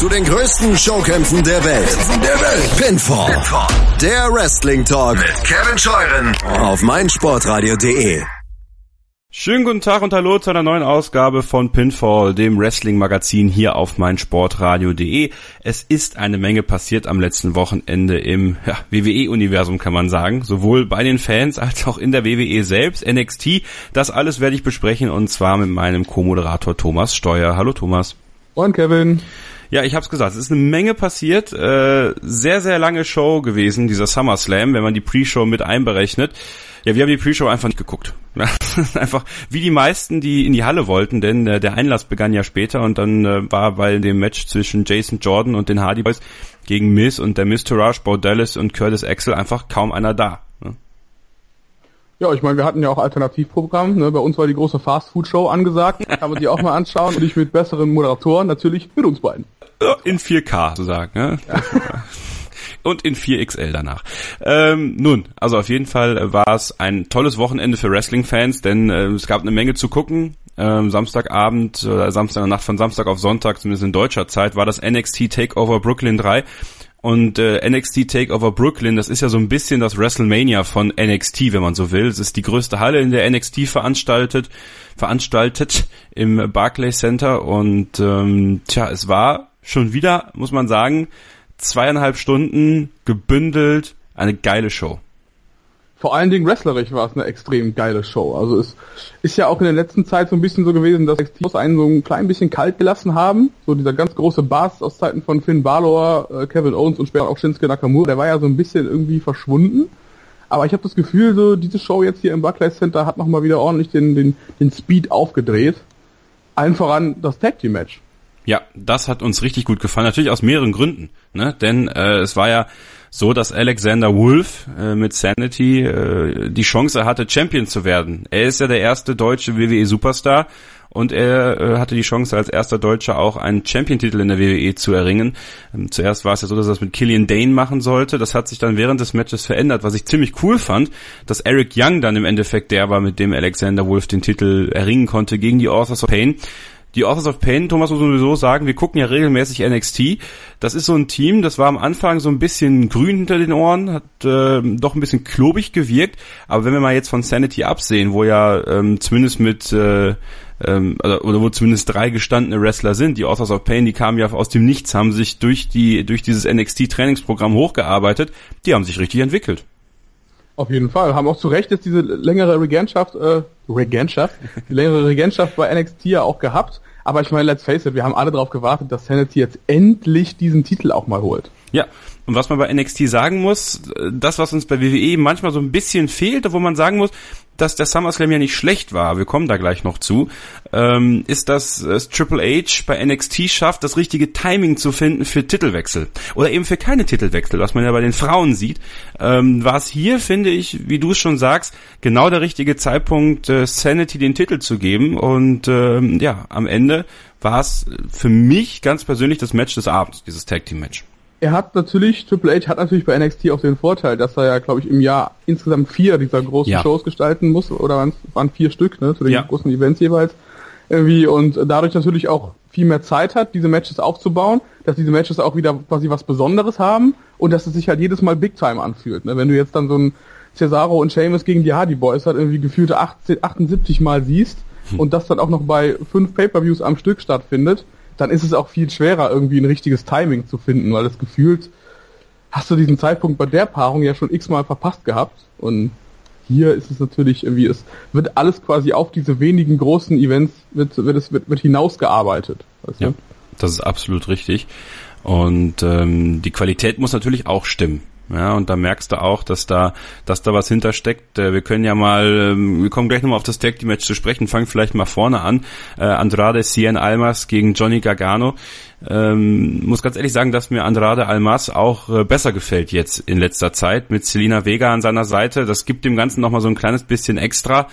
zu den größten Showkämpfen der Welt. Der Welt. Pinfall. Pinfall. Der Wrestling Talk mit Kevin Scheuren auf meinsportradio.de. Schönen guten Tag und hallo zu einer neuen Ausgabe von Pinfall, dem Wrestling-Magazin hier auf meinsportradio.de. Es ist eine Menge passiert am letzten Wochenende im ja, WWE-Universum, kann man sagen. Sowohl bei den Fans als auch in der WWE selbst, NXT. Das alles werde ich besprechen und zwar mit meinem Co-Moderator Thomas Steuer. Hallo Thomas. Und Kevin. Ja, ich habe es gesagt, es ist eine Menge passiert. Äh, sehr, sehr lange Show gewesen, dieser SummerSlam, wenn man die Pre-Show mit einberechnet. Ja, wir haben die Pre-Show einfach nicht geguckt. einfach wie die meisten, die in die Halle wollten, denn äh, der Einlass begann ja später und dann äh, war bei dem Match zwischen Jason Jordan und den Hardy Boys gegen Miz und der Miz Taraj, Bo Dallas und Curtis Axel einfach kaum einer da. Ja, ich meine, wir hatten ja auch Alternativprogramm. Ne? Bei uns war die große Fast-Food-Show angesagt. Kann man die auch mal anschauen. Und ich mit besseren Moderatoren, natürlich mit uns beiden. In 4K, zu sagen. Ne? Ja. und in 4XL danach. Ähm, nun, also auf jeden Fall war es ein tolles Wochenende für Wrestling-Fans, denn äh, es gab eine Menge zu gucken. Ähm, Samstagabend, äh, Samstag Nacht von Samstag auf Sonntag, zumindest in deutscher Zeit, war das NXT Takeover Brooklyn 3. Und äh, NXT Takeover Brooklyn, das ist ja so ein bisschen das WrestleMania von NXT, wenn man so will. Es ist die größte Halle, in der NXT veranstaltet, veranstaltet im Barclays Center. Und ähm, tja, es war schon wieder, muss man sagen, zweieinhalb Stunden gebündelt, eine geile Show. Vor allen Dingen wrestlerisch war es eine extrem geile Show. Also es ist ja auch in der letzten Zeit so ein bisschen so gewesen, dass Teams einen so ein klein bisschen kalt gelassen haben. So dieser ganz große Bass aus Zeiten von Finn Balor, äh, Kevin Owens und später auch Shinsuke Nakamura, der war ja so ein bisschen irgendwie verschwunden. Aber ich habe das Gefühl, so diese Show jetzt hier im Barclays Center hat nochmal wieder ordentlich den, den, den Speed aufgedreht. Allen voran das Tag Team Match. Ja, das hat uns richtig gut gefallen, natürlich aus mehreren Gründen. Ne? Denn äh, es war ja so, dass Alexander Wolf äh, mit Sanity äh, die Chance hatte, Champion zu werden. Er ist ja der erste deutsche WWE-Superstar und er äh, hatte die Chance, als erster Deutscher auch einen Champion-Titel in der WWE zu erringen. Ähm, zuerst war es ja so, dass er das mit Killian Dane machen sollte. Das hat sich dann während des Matches verändert, was ich ziemlich cool fand, dass Eric Young dann im Endeffekt der war, mit dem Alexander Wolf den Titel erringen konnte gegen die Authors of Pain die Authors of Pain, Thomas muss sowieso sagen, wir gucken ja regelmäßig NXT. Das ist so ein Team, das war am Anfang so ein bisschen grün hinter den Ohren, hat äh, doch ein bisschen klobig gewirkt. Aber wenn wir mal jetzt von Sanity absehen, wo ja ähm, zumindest mit äh, ähm, oder, oder wo zumindest drei gestandene Wrestler sind, die Authors of Pain, die kamen ja aus dem Nichts, haben sich durch die durch dieses NXT Trainingsprogramm hochgearbeitet, die haben sich richtig entwickelt. Auf jeden Fall. Haben auch zu Recht jetzt diese längere Regentschaft, äh, Regentschaft, die längere Regentschaft bei NXT ja auch gehabt. Aber ich meine, let's face it, wir haben alle darauf gewartet, dass Sanity jetzt endlich diesen Titel auch mal holt. Ja, und was man bei NXT sagen muss, das, was uns bei WWE manchmal so ein bisschen fehlt, wo man sagen muss, dass der SummerSlam ja nicht schlecht war, wir kommen da gleich noch zu, ähm, ist, dass es Triple H bei NXT schafft, das richtige Timing zu finden für Titelwechsel. Oder eben für keine Titelwechsel, was man ja bei den Frauen sieht. Ähm, war hier, finde ich, wie du es schon sagst, genau der richtige Zeitpunkt, äh, Sanity den Titel zu geben. Und ähm, ja, am Ende war es für mich ganz persönlich das Match des Abends, dieses Tag Team Match er hat natürlich, Triple H hat natürlich bei NXT auch den Vorteil, dass er ja, glaube ich, im Jahr insgesamt vier dieser großen ja. Shows gestalten muss, oder waren vier Stück, ne, zu den ja. großen Events jeweils, irgendwie, und dadurch natürlich auch viel mehr Zeit hat, diese Matches aufzubauen, dass diese Matches auch wieder quasi was Besonderes haben und dass es sich halt jedes Mal Big Time anfühlt, ne, wenn du jetzt dann so ein Cesaro und Sheamus gegen die Hardy Boys halt irgendwie gefühlte 18, 78 Mal siehst hm. und das dann auch noch bei fünf Pay-Per-Views am Stück stattfindet, dann ist es auch viel schwerer, irgendwie ein richtiges Timing zu finden, weil das gefühlt hast du diesen Zeitpunkt bei der Paarung ja schon x-mal verpasst gehabt. Und hier ist es natürlich irgendwie, es wird alles quasi auf diese wenigen großen Events, wird, wird wird, wird hinausgearbeitet. Weißt du? Ja, das ist absolut richtig. Und ähm, die Qualität muss natürlich auch stimmen. Ja, und da merkst du auch, dass da, dass da was hintersteckt. Äh, wir können ja mal, ähm, wir kommen gleich nochmal auf das Tag Team Match zu sprechen, fangen vielleicht mal vorne an. Äh, Andrade Cien Almas gegen Johnny Gargano. Ähm, muss ganz ehrlich sagen, dass mir Andrade Almas auch äh, besser gefällt jetzt in letzter Zeit mit Selina Vega an seiner Seite. Das gibt dem Ganzen nochmal so ein kleines bisschen extra.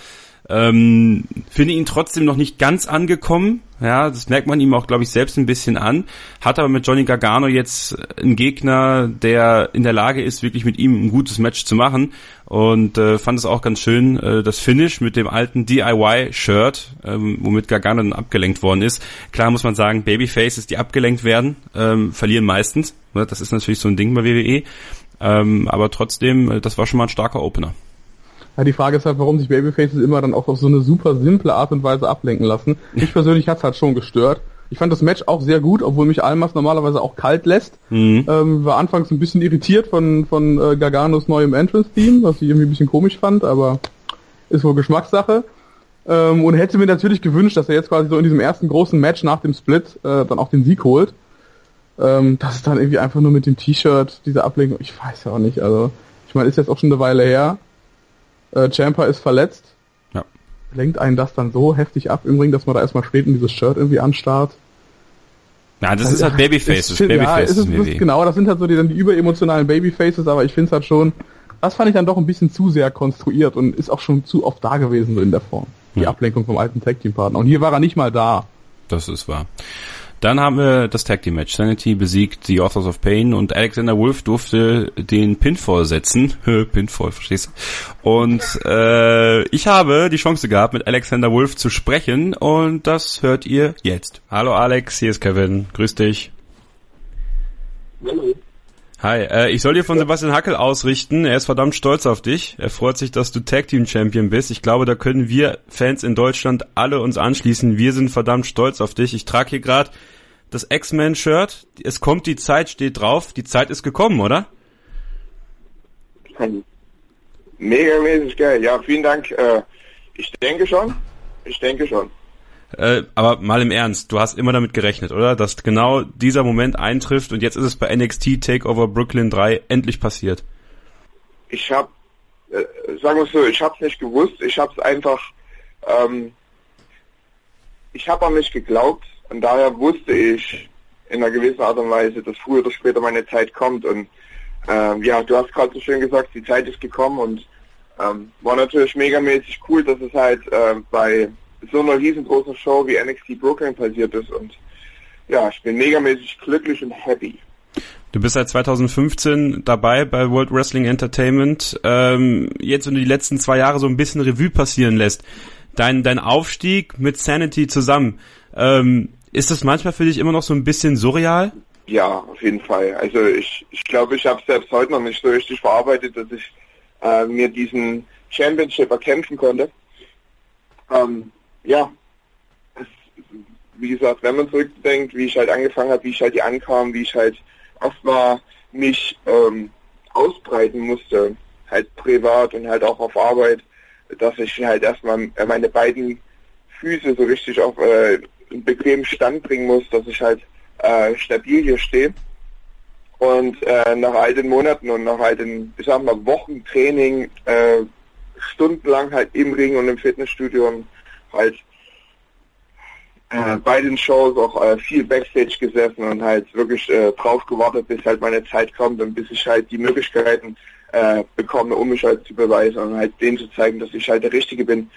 Ähm, finde ihn trotzdem noch nicht ganz angekommen. Ja, das merkt man ihm auch, glaube ich, selbst ein bisschen an. Hat aber mit Johnny Gargano jetzt einen Gegner, der in der Lage ist, wirklich mit ihm ein gutes Match zu machen. Und äh, fand es auch ganz schön, äh, das Finish mit dem alten DIY-Shirt, ähm, womit Gargano dann abgelenkt worden ist. Klar muss man sagen, Babyfaces, die abgelenkt werden, ähm, verlieren meistens. Ne, das ist natürlich so ein Ding bei WWE. Ähm, aber trotzdem, äh, das war schon mal ein starker Opener. Ja, die Frage ist halt, warum sich Babyfaces immer dann auch auf so eine super simple Art und Weise ablenken lassen. Ich persönlich hat's halt schon gestört. Ich fand das Match auch sehr gut, obwohl mich Almas normalerweise auch kalt lässt. Mhm. Ähm, war anfangs ein bisschen irritiert von, von äh, Garganos neuem Entrance-Team, was ich irgendwie ein bisschen komisch fand, aber ist wohl Geschmackssache. Ähm, und hätte mir natürlich gewünscht, dass er jetzt quasi so in diesem ersten großen Match nach dem Split äh, dann auch den Sieg holt. Ähm, das ist dann irgendwie einfach nur mit dem T-Shirt, diese Ablenkung, ich weiß ja auch nicht, also ich meine, ist jetzt auch schon eine Weile her. Äh, Champa ist verletzt. Ja. Lenkt einen das dann so heftig ab im Ring, dass man da erstmal steht und dieses Shirt irgendwie anstarrt. Ja, das also, ist halt Babyfaces. Ist, Babyfaces ja, ist, es, ist, genau, das sind halt so die, dann die überemotionalen Babyfaces, aber ich finde es halt schon, das fand ich dann doch ein bisschen zu sehr konstruiert und ist auch schon zu oft da gewesen so in der Form. Die ja. Ablenkung vom alten Tag Team Partner. Und hier war er nicht mal da. Das ist wahr. Dann haben wir das Tag Team Match. Sanity besiegt die Authors of Pain und Alexander Wolf durfte den Pinfall setzen. Pinfall, verstehst du? Und äh, ich habe die Chance gehabt, mit Alexander Wolf zu sprechen und das hört ihr jetzt. Hallo Alex, hier ist Kevin. Grüß dich. Hallo. Hi, äh, ich soll dir von Sebastian Hackel ausrichten. Er ist verdammt stolz auf dich. Er freut sich, dass du Tag Team Champion bist. Ich glaube, da können wir Fans in Deutschland alle uns anschließen. Wir sind verdammt stolz auf dich. Ich trage hier gerade das X-Men-Shirt. Es kommt die Zeit, steht drauf. Die Zeit ist gekommen, oder? Mega mäßig geil. Ja, vielen Dank. Äh, ich denke schon. Ich denke schon. Äh, aber mal im Ernst, du hast immer damit gerechnet, oder? Dass genau dieser Moment eintrifft und jetzt ist es bei NXT Takeover Brooklyn 3 endlich passiert. Ich hab, äh, sagen wir so, ich hab's nicht gewusst, ich hab's einfach, ähm, ich habe an mich geglaubt und daher wusste ich in einer gewissen Art und Weise, dass früher oder später meine Zeit kommt und ähm, ja, du hast gerade so schön gesagt, die Zeit ist gekommen und ähm, war natürlich megamäßig cool, dass es halt äh, bei so einer riesengroßen Show wie NXT Brooklyn passiert ist und ja, ich bin megamäßig glücklich und happy. Du bist seit 2015 dabei bei World Wrestling Entertainment. Ähm, jetzt, wenn du die letzten zwei Jahre so ein bisschen Revue passieren lässt, dein, dein Aufstieg mit Sanity zusammen, ähm, ist das manchmal für dich immer noch so ein bisschen surreal? Ja, auf jeden Fall. Also ich, ich glaube, ich habe selbst heute noch nicht so richtig verarbeitet, dass ich äh, mir diesen Championship erkämpfen konnte. Ähm, ja, es, wie gesagt, wenn man zurückdenkt, wie ich halt angefangen habe, wie ich halt hier ankam, wie ich halt erstmal mich ähm, ausbreiten musste, halt privat und halt auch auf Arbeit, dass ich halt erstmal meine beiden Füße so richtig auf äh, einen bequemen Stand bringen muss, dass ich halt äh, stabil hier stehe. Und äh, nach all den Monaten und nach all den, ich sag mal, Wochen Training, äh, stundenlang halt im Ring und im Fitnessstudio und halt äh, bei den Shows auch äh, viel Backstage gesessen und halt wirklich äh, drauf gewartet, bis halt meine Zeit kommt und bis ich halt die Möglichkeiten äh, bekomme, um mich halt zu beweisen und halt denen zu zeigen, dass ich halt der Richtige bin.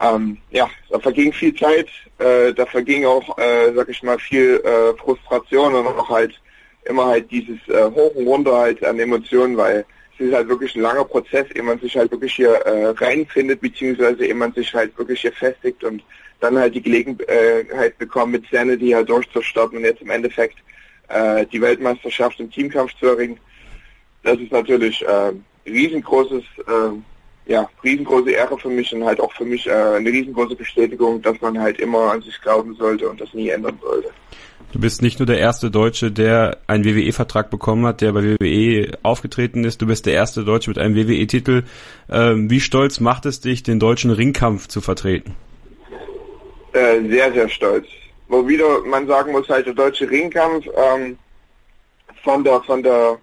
Ähm, ja, da verging viel Zeit, äh, da verging auch, äh, sag ich mal, viel äh, Frustration und auch halt immer halt dieses äh, Hoch und Runter halt an Emotionen, weil es ist halt wirklich ein langer Prozess, ehe man sich halt wirklich hier äh, reinfindet, beziehungsweise ehe man sich halt wirklich hier festigt und dann halt die Gelegenheit bekommen, mit Sanity halt durchzustarten und jetzt im Endeffekt äh, die Weltmeisterschaft im Teamkampf zu erringen. Das ist natürlich äh, riesengroßes, äh, ja, riesengroße Ehre für mich und halt auch für mich äh, eine riesengroße Bestätigung, dass man halt immer an sich glauben sollte und das nie ändern sollte. Du bist nicht nur der erste Deutsche, der einen WWE-Vertrag bekommen hat, der bei WWE aufgetreten ist. Du bist der erste Deutsche mit einem WWE-Titel. Ähm, wie stolz macht es dich, den deutschen Ringkampf zu vertreten? Äh, sehr, sehr stolz. Wo wieder man sagen muss, halt der deutsche Ringkampf ähm, von der, von der,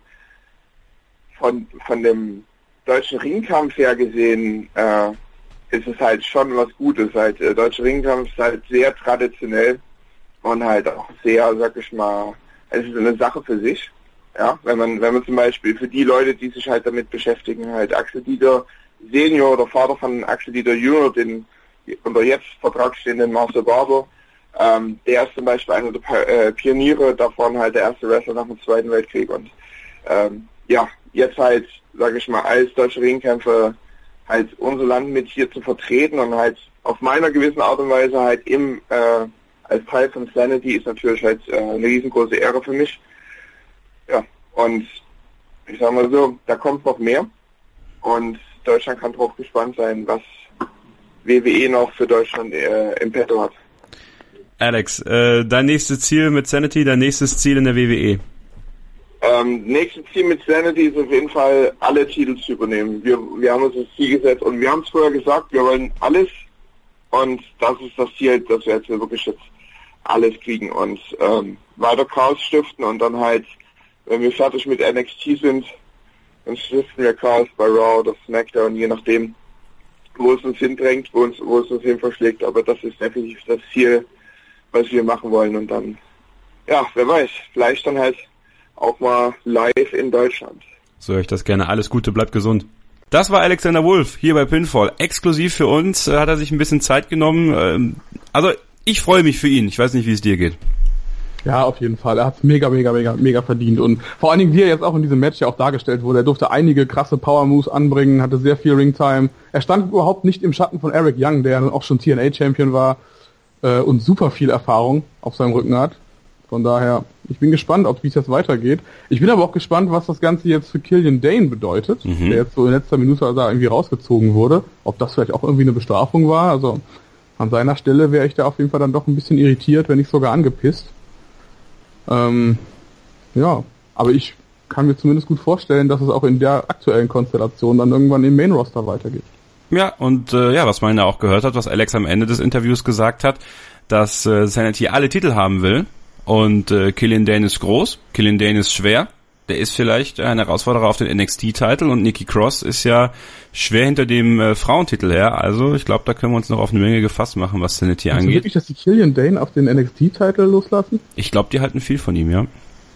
von, von dem deutschen Ringkampf her gesehen, äh, ist es halt schon was Gutes. Halt, der deutsche Ringkampf ist halt sehr traditionell und halt auch sehr, sag ich mal, es ist eine Sache für sich. Ja, wenn man, wenn man zum Beispiel für die Leute, die sich halt damit beschäftigen, halt Axel Dieter Senior oder Vater von Axel Dieter Junior, den unter jetzt Vertrag stehenden Marcel Barber, ähm, der ist zum Beispiel einer der äh, Pioniere davon, halt der erste Wrestler nach dem Zweiten Weltkrieg und ähm, ja, jetzt halt, sage ich mal, als deutsche Ringkämpfer halt unser Land mit hier zu vertreten und halt auf meiner gewissen Art und Weise halt im äh, als Teil von Sanity ist natürlich halt äh, eine riesengroße Ehre für mich. Ja, und ich sag mal so, da kommt noch mehr und Deutschland kann drauf gespannt sein, was WWE noch für Deutschland äh, im Petto hat. Alex, äh, dein nächstes Ziel mit Sanity, dein nächstes Ziel in der WWE? Ähm, nächstes Ziel mit Sanity ist auf jeden Fall, alle Titel zu übernehmen. Wir, wir haben uns das Ziel gesetzt und wir haben es vorher gesagt, wir wollen alles und das ist das Ziel, dass wir jetzt wirklich jetzt alles kriegen und ähm, weiter Chaos stiften und dann halt, wenn wir fertig mit NXT sind, dann stiften wir Chaos bei Raw oder SmackDown, je nachdem, wo es uns hindrängt, wo, uns, wo es uns hin verschlägt, aber das ist definitiv das Ziel, was wir machen wollen und dann, ja, wer weiß, vielleicht dann halt auch mal live in Deutschland. So höre ich das gerne. Alles Gute, bleibt gesund. Das war Alexander Wolf hier bei Pinfall. Exklusiv für uns äh, hat er sich ein bisschen Zeit genommen. Ähm, also ich freue mich für ihn. Ich weiß nicht, wie es dir geht. Ja, auf jeden Fall. Er hat es mega, mega, mega, mega verdient. Und vor allen Dingen, wie er jetzt auch in diesem Match ja auch dargestellt wurde, er durfte einige krasse Power Moves anbringen, hatte sehr viel Ringtime. Er stand überhaupt nicht im Schatten von Eric Young, der auch schon TNA-Champion war äh, und super viel Erfahrung auf seinem Rücken hat. Von daher, ich bin gespannt, ob wie es jetzt weitergeht. Ich bin aber auch gespannt, was das Ganze jetzt für Killian Dane bedeutet, mhm. der jetzt so in letzter Minute da irgendwie rausgezogen wurde. Ob das vielleicht auch irgendwie eine Bestrafung war. Also an seiner Stelle wäre ich da auf jeden Fall dann doch ein bisschen irritiert, wenn nicht sogar angepisst. Ähm, ja, aber ich kann mir zumindest gut vorstellen, dass es auch in der aktuellen Konstellation dann irgendwann im Main Roster weitergeht. Ja, und äh, ja, was man ja auch gehört hat, was Alex am Ende des Interviews gesagt hat, dass äh, Sanity alle Titel haben will und äh, Killian Dane ist groß, Killian Dane ist schwer, der ist vielleicht ein Herausforderer auf den NXT-Titel und Nikki Cross ist ja schwer hinter dem äh, Frauentitel her. Also ich glaube, da können wir uns noch auf eine Menge gefasst machen, was Sanity angeht. wirklich, dass die Killian Dane auf den NXT-Titel loslassen? Ich glaube, die halten viel von ihm, ja.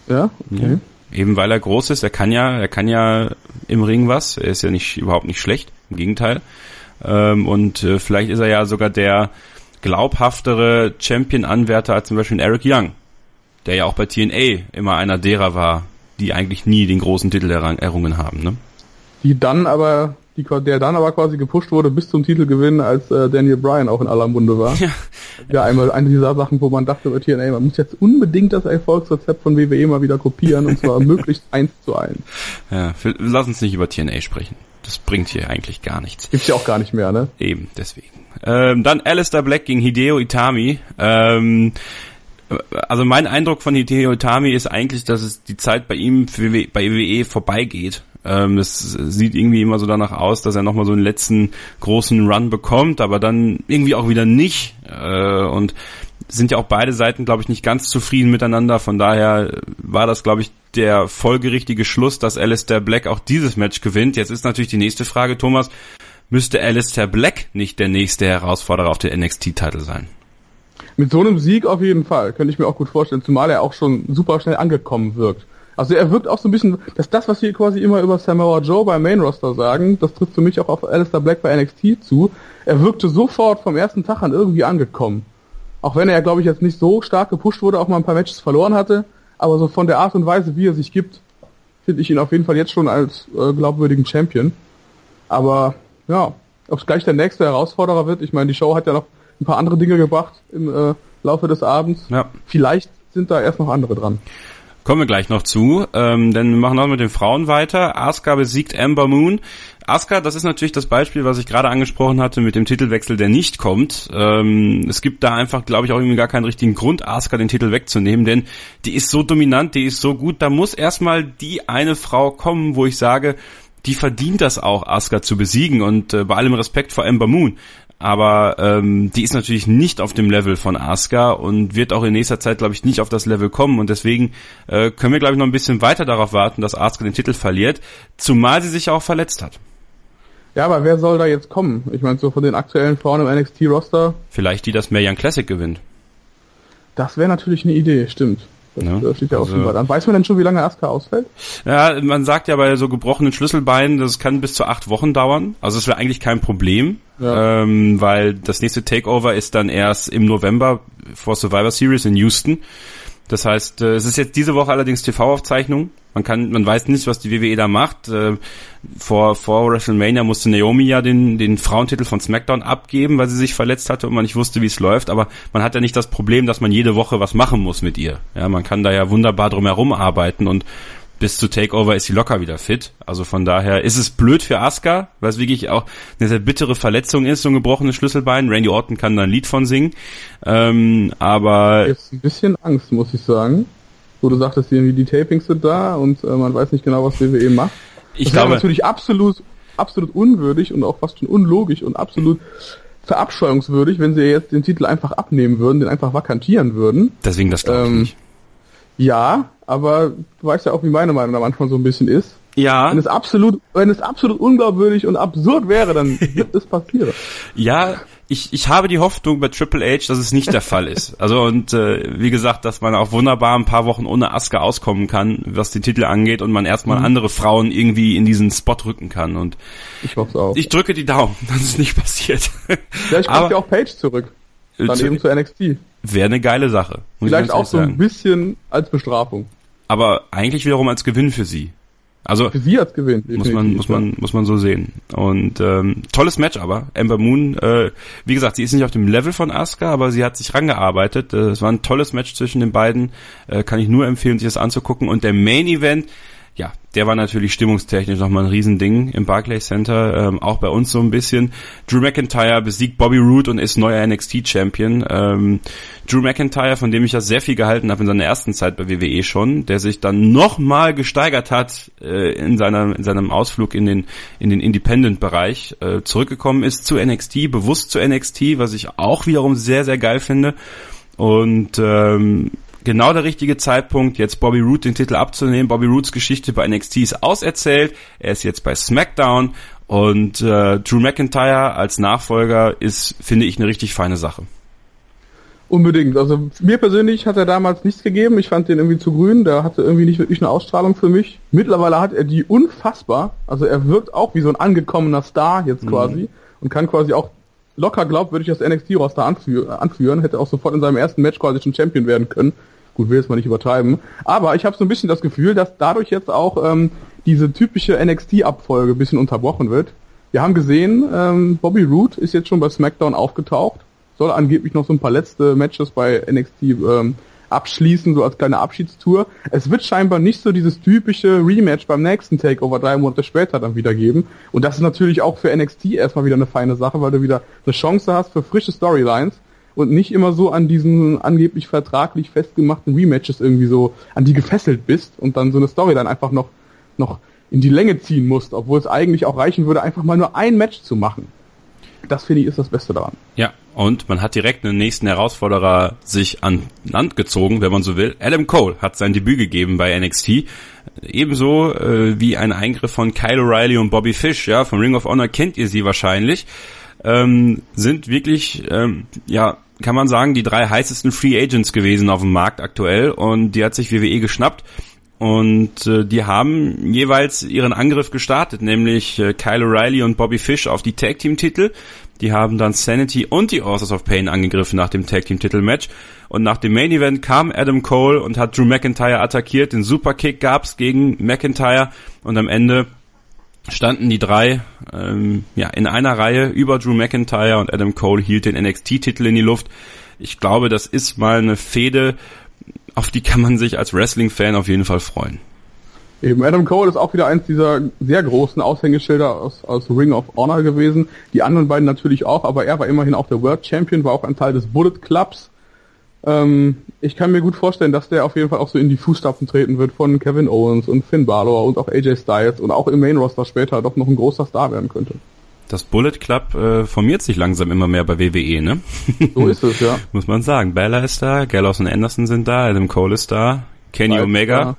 Ja, okay. Ja. Eben weil er groß ist, er kann ja, er kann ja im Ring was. Er ist ja nicht überhaupt nicht schlecht, im Gegenteil. Ähm, und äh, vielleicht ist er ja sogar der glaubhaftere Champion-Anwärter als zum Beispiel Eric Young, der ja auch bei TNA immer einer derer war, die eigentlich nie den großen Titel errungen haben, ne? Die dann aber, die, der dann aber quasi gepusht wurde bis zum Titelgewinn, als äh, Daniel Bryan auch in aller Munde war. Ja. ja, einmal eine dieser Sachen, wo man dachte bei TNA, man muss jetzt unbedingt das Erfolgsrezept von WWE mal wieder kopieren und zwar möglichst eins zu eins. Ja, für, lass uns nicht über TNA sprechen. Das bringt hier eigentlich gar nichts. Gibt's ja auch gar nicht mehr, ne? Eben, deswegen. Ähm, dann Alistair Black gegen Hideo Itami. Ähm, also mein Eindruck von Hideo Itami ist eigentlich, dass es die Zeit bei ihm für, bei WWE vorbeigeht. Ähm, es sieht irgendwie immer so danach aus, dass er nochmal so einen letzten großen Run bekommt, aber dann irgendwie auch wieder nicht. Äh, und sind ja auch beide Seiten, glaube ich, nicht ganz zufrieden miteinander. Von daher war das, glaube ich, der folgerichtige Schluss, dass Alistair Black auch dieses Match gewinnt. Jetzt ist natürlich die nächste Frage, Thomas, müsste Alistair Black nicht der nächste Herausforderer auf den NXT-Titel sein? Mit so einem Sieg auf jeden Fall, könnte ich mir auch gut vorstellen, zumal er auch schon super schnell angekommen wirkt. Also er wirkt auch so ein bisschen, dass das, was wir quasi immer über Samoa Joe beim Main Roster sagen, das trifft für mich auch auf Alistair Black bei NXT zu. Er wirkte sofort vom ersten Tag an irgendwie angekommen. Auch wenn er, glaube ich, jetzt nicht so stark gepusht wurde, auch mal ein paar Matches verloren hatte, aber so von der Art und Weise, wie er sich gibt, finde ich ihn auf jeden Fall jetzt schon als äh, glaubwürdigen Champion. Aber ja, ob es gleich der nächste Herausforderer wird, ich meine, die Show hat ja noch ein paar andere Dinge gebracht im äh, Laufe des Abends. Ja. Vielleicht sind da erst noch andere dran. Kommen wir gleich noch zu, ähm, denn wir machen auch mit den Frauen weiter. Asuka besiegt Amber Moon. Asuka, das ist natürlich das Beispiel, was ich gerade angesprochen hatte mit dem Titelwechsel, der nicht kommt. Ähm, es gibt da einfach, glaube ich, auch irgendwie gar keinen richtigen Grund, Asuka den Titel wegzunehmen, denn die ist so dominant, die ist so gut. Da muss erstmal die eine Frau kommen, wo ich sage, die verdient das auch, Asuka zu besiegen und äh, bei allem Respekt vor Ember Moon aber ähm, die ist natürlich nicht auf dem Level von Asuka und wird auch in nächster Zeit, glaube ich, nicht auf das Level kommen und deswegen äh, können wir, glaube ich, noch ein bisschen weiter darauf warten, dass Asuka den Titel verliert, zumal sie sich auch verletzt hat. Ja, aber wer soll da jetzt kommen? Ich meine, so von den aktuellen Frauen im NXT-Roster. Vielleicht die, das Young Classic gewinnt. Das wäre natürlich eine Idee, stimmt. Das ja, steht ja also, weit an. Weiß man denn schon, wie lange Asuka ausfällt? Ja, man sagt ja bei so gebrochenen Schlüsselbeinen, das kann bis zu acht Wochen dauern. Also es wäre eigentlich kein Problem. ja. ähm, weil das nächste Takeover ist dann erst im November vor Survivor Series in Houston. Das heißt, äh, es ist jetzt diese Woche allerdings TV-Aufzeichnung. Man kann, man weiß nicht, was die WWE da macht. Äh, vor, vor WrestleMania musste Naomi ja den, den Frauentitel von SmackDown abgeben, weil sie sich verletzt hatte und man nicht wusste, wie es läuft. Aber man hat ja nicht das Problem, dass man jede Woche was machen muss mit ihr. Ja, man kann da ja wunderbar drum herum arbeiten und bis zu Takeover ist sie locker wieder fit. Also von daher ist es blöd für Asuka, weil es wirklich auch eine sehr bittere Verletzung ist, so ein gebrochenes Schlüsselbein. Randy Orton kann da ein Lied von singen. Ähm, aber. Jetzt ein bisschen Angst, muss ich sagen. Wo du sagtest, irgendwie die Tapings sind da und äh, man weiß nicht genau, was WWE macht. Ich das glaube natürlich absolut, absolut unwürdig und auch fast schon unlogisch und absolut verabscheuungswürdig, wenn sie jetzt den Titel einfach abnehmen würden, den einfach vakantieren würden. Deswegen das glaube ich ähm, nicht. Ja, aber du weißt ja auch, wie meine Meinung da manchmal so ein bisschen ist. Ja. Wenn es absolut, wenn es absolut unglaubwürdig und absurd wäre, dann wird es passieren. Ja, ich, ich habe die Hoffnung bei Triple H, dass es nicht der Fall ist. Also und äh, wie gesagt, dass man auch wunderbar ein paar Wochen ohne Asuka auskommen kann, was die Titel angeht und man erstmal mhm. andere Frauen irgendwie in diesen Spot rücken kann. Und ich hoffe auch. Ich drücke die Daumen, dass es nicht passiert. Vielleicht kommt ja auch Page zurück. Dann zu, eben zu NXT. Wäre eine geile Sache. Vielleicht auch so ein bisschen als Bestrafung. Aber eigentlich wiederum als Gewinn für sie. Also sie als Gewinn. Muss man muss man muss man so sehen. Und ähm, tolles Match aber Ember Moon. Äh, wie gesagt, sie ist nicht auf dem Level von Asuka, aber sie hat sich rangearbeitet. Äh, es war ein tolles Match zwischen den beiden. Äh, kann ich nur empfehlen, sich das anzugucken. Und der Main Event ja, der war natürlich stimmungstechnisch nochmal ein Riesending im Barclays Center, ähm, auch bei uns so ein bisschen. Drew McIntyre besiegt Bobby Roode und ist neuer NXT-Champion. Ähm, Drew McIntyre, von dem ich ja sehr viel gehalten habe in seiner ersten Zeit bei WWE schon, der sich dann nochmal gesteigert hat äh, in, seiner, in seinem Ausflug in den, in den Independent-Bereich, äh, zurückgekommen ist zu NXT, bewusst zu NXT, was ich auch wiederum sehr, sehr geil finde. Und ähm, genau der richtige Zeitpunkt, jetzt Bobby Roode den Titel abzunehmen. Bobby Roods Geschichte bei NXT ist auserzählt. Er ist jetzt bei SmackDown und äh, Drew McIntyre als Nachfolger ist, finde ich, eine richtig feine Sache. Unbedingt. Also mir persönlich hat er damals nichts gegeben. Ich fand den irgendwie zu grün. Der hatte irgendwie nicht wirklich eine Ausstrahlung für mich. Mittlerweile hat er die unfassbar. Also er wirkt auch wie so ein angekommener Star jetzt mhm. quasi mhm. und kann quasi auch locker glaubwürdig das NXT-Roster anführen. Hätte auch sofort in seinem ersten Match quasi schon Champion werden können. Gut, will jetzt mal nicht übertreiben. Aber ich habe so ein bisschen das Gefühl, dass dadurch jetzt auch ähm, diese typische NXT-Abfolge bisschen unterbrochen wird. Wir haben gesehen, ähm, Bobby Roode ist jetzt schon bei SmackDown aufgetaucht, soll angeblich noch so ein paar letzte Matches bei NXT ähm, abschließen, so als kleine Abschiedstour. Es wird scheinbar nicht so dieses typische Rematch beim nächsten Takeover drei Monate später dann wieder geben. Und das ist natürlich auch für NXT erstmal wieder eine feine Sache, weil du wieder eine Chance hast für frische Storylines und nicht immer so an diesen angeblich vertraglich festgemachten Rematches irgendwie so an die gefesselt bist und dann so eine Story dann einfach noch, noch in die Länge ziehen musst, obwohl es eigentlich auch reichen würde, einfach mal nur ein Match zu machen. Das finde ich ist das Beste daran. Ja, und man hat direkt einen nächsten Herausforderer sich an Land gezogen, wenn man so will. Adam Cole hat sein Debüt gegeben bei NXT. Ebenso äh, wie ein Eingriff von Kyle O'Reilly und Bobby Fish, ja, von Ring of Honor kennt ihr sie wahrscheinlich ähm, sind wirklich, ähm, ja, kann man sagen, die drei heißesten Free Agents gewesen auf dem Markt aktuell und die hat sich WWE geschnappt. Und äh, die haben jeweils ihren Angriff gestartet, nämlich äh, Kyle O'Reilly und Bobby Fish auf die Tag Team Titel. Die haben dann Sanity und die Authors of Pain angegriffen nach dem Tag Team Titel Match. Und nach dem Main Event kam Adam Cole und hat Drew McIntyre attackiert. Den Superkick gab's gegen McIntyre und am Ende standen die drei ähm, ja, in einer Reihe über Drew McIntyre und Adam Cole hielt den NXT-Titel in die Luft. Ich glaube, das ist mal eine Fehde, auf die kann man sich als Wrestling-Fan auf jeden Fall freuen. Eben, Adam Cole ist auch wieder eins dieser sehr großen Aushängeschilder aus, aus Ring of Honor gewesen. Die anderen beiden natürlich auch, aber er war immerhin auch der World Champion, war auch ein Teil des Bullet Clubs. Ähm, ich kann mir gut vorstellen, dass der auf jeden Fall auch so in die Fußstapfen treten wird von Kevin Owens und Finn Balor und auch AJ Styles und auch im Main Roster später doch noch ein großer Star werden könnte. Das Bullet Club äh, formiert sich langsam immer mehr bei WWE, ne? So ist es, ja. Muss man sagen. Bella ist da, Gallows und Anderson sind da, Adam Cole ist da, Kenny Bald, Omega. Ja.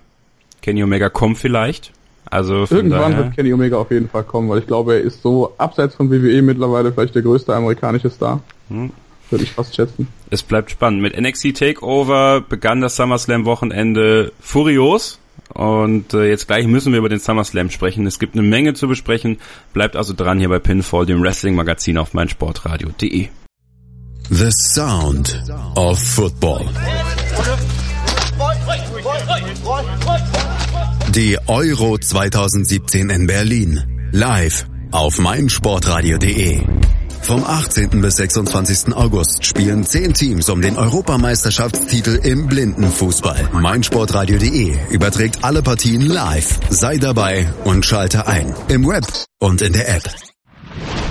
Kenny Omega kommt vielleicht. Also Irgendwann daher... wird Kenny Omega auf jeden Fall kommen, weil ich glaube, er ist so abseits von WWE mittlerweile vielleicht der größte amerikanische Star. Hm würde ich fast schätzen. Es bleibt spannend. Mit NXT Takeover begann das SummerSlam-Wochenende furios. Und äh, jetzt gleich müssen wir über den SummerSlam sprechen. Es gibt eine Menge zu besprechen. Bleibt also dran hier bei Pinfall, dem Wrestling-Magazin auf meinsportradio.de. The Sound of Football. Die Euro 2017 in Berlin. Live auf meinsportradio.de. Vom 18. bis 26. August spielen 10 Teams um den Europameisterschaftstitel im Blindenfußball. meinsportradio.de überträgt alle Partien live. Sei dabei und schalte ein. Im Web und in der App.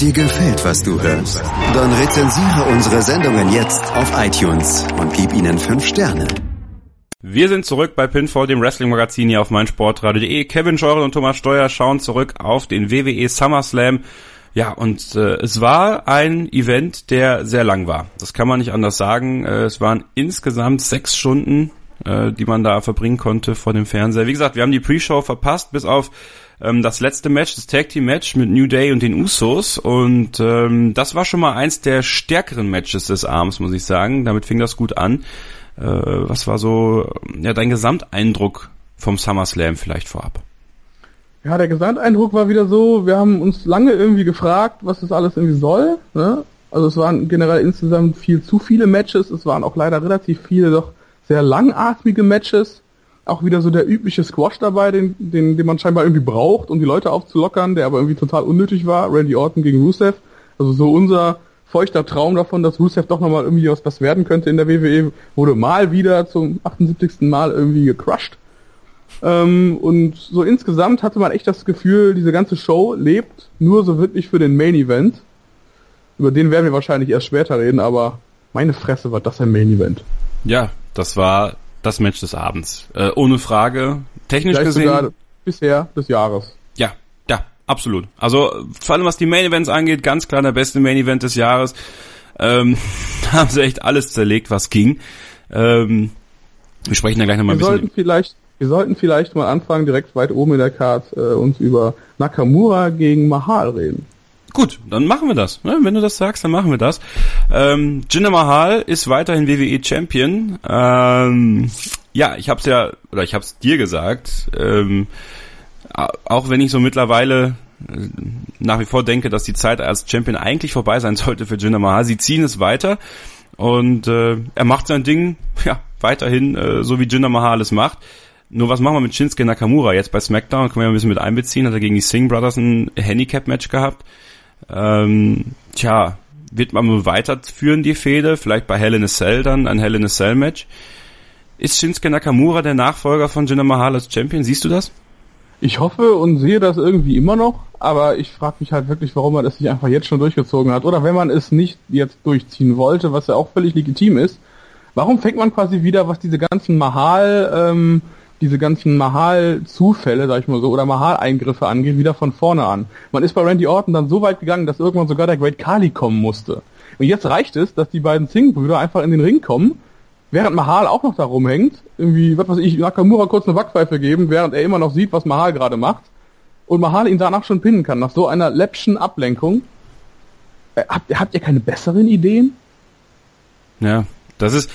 Dir gefällt, was du hörst? Dann rezensiere unsere Sendungen jetzt auf iTunes und gib ihnen 5 Sterne. Wir sind zurück bei Pinfall, dem Wrestling-Magazin hier auf meinsportradio.de. Kevin Scheuren und Thomas Steuer schauen zurück auf den WWE SummerSlam. Ja, und äh, es war ein Event, der sehr lang war. Das kann man nicht anders sagen. Äh, es waren insgesamt sechs Stunden, äh, die man da verbringen konnte vor dem Fernseher. Wie gesagt, wir haben die Pre-Show verpasst, bis auf ähm, das letzte Match, das Tag Team Match mit New Day und den Usos und ähm, das war schon mal eins der stärkeren Matches des Abends, muss ich sagen. Damit fing das gut an. Äh, was war so ja dein Gesamteindruck vom SummerSlam vielleicht vorab? Ja, der Gesamteindruck war wieder so, wir haben uns lange irgendwie gefragt, was das alles irgendwie soll. Ne? Also es waren generell insgesamt viel zu viele Matches, es waren auch leider relativ viele doch sehr langatmige Matches auch wieder so der übliche Squash dabei, den, den, den man scheinbar irgendwie braucht, um die Leute aufzulockern, der aber irgendwie total unnötig war. Randy Orton gegen Rusev. Also so unser feuchter Traum davon, dass Rusev doch nochmal irgendwie was, was werden könnte in der WWE, wurde mal wieder zum 78. Mal irgendwie gecrushed. Ähm, und so insgesamt hatte man echt das Gefühl, diese ganze Show lebt nur so wirklich für den Main Event. Über den werden wir wahrscheinlich erst später reden, aber meine Fresse war das ein Main Event. Ja, das war das Match des Abends. Äh, ohne Frage. Technisch Vielleicht gesehen. bisher des Jahres. Ja, ja, absolut. Also vor allem was die Main Events angeht, ganz klar der beste Main Event des Jahres. Ähm, haben sie echt alles zerlegt, was ging. Ähm, wir sprechen da gleich nochmal ein bisschen. Sollten vielleicht, wir sollten vielleicht mal anfangen, direkt weit oben in der Card äh, uns über Nakamura gegen Mahal reden. Gut, dann machen wir das. Ne? Wenn du das sagst, dann machen wir das. Ähm, Jinder Mahal ist weiterhin WWE Champion. Ähm, ja, ich hab's ja, oder ich hab's dir gesagt, ähm, auch wenn ich so mittlerweile äh, nach wie vor denke, dass die Zeit als Champion eigentlich vorbei sein sollte für Jinder Mahal. Sie ziehen es weiter und äh, er macht sein Ding ja weiterhin äh, so wie Jinder Mahal es macht. Nur was machen wir mit Shinsuke Nakamura jetzt bei SmackDown? Können wir ein bisschen mit einbeziehen. Hat er gegen die Singh Brothers ein Handicap-Match gehabt. Ähm, tja, wird man wohl weiterführen, die Fehde? Vielleicht bei Hell in a Cell dann, ein Hell in a Cell Match? Ist Shinsuke Nakamura der Nachfolger von Jinder Mahal als Champion? Siehst du das? Ich hoffe und sehe das irgendwie immer noch, aber ich frage mich halt wirklich, warum man das nicht einfach jetzt schon durchgezogen hat. Oder wenn man es nicht jetzt durchziehen wollte, was ja auch völlig legitim ist, warum fängt man quasi wieder, was diese ganzen Mahal ähm, diese ganzen Mahal-Zufälle, sag ich mal so, oder Mahal-Eingriffe angeht, wieder von vorne an. Man ist bei Randy Orton dann so weit gegangen, dass irgendwann sogar der Great Kali kommen musste. Und jetzt reicht es, dass die beiden Singh-Brüder einfach in den Ring kommen, während Mahal auch noch da rumhängt, irgendwie, was weiß ich, Nakamura kurz eine Backpfeife geben, während er immer noch sieht, was Mahal gerade macht, und Mahal ihn danach schon pinnen kann, nach so einer läppschen Ablenkung. Äh, habt, habt ihr keine besseren Ideen? Ja, das ist,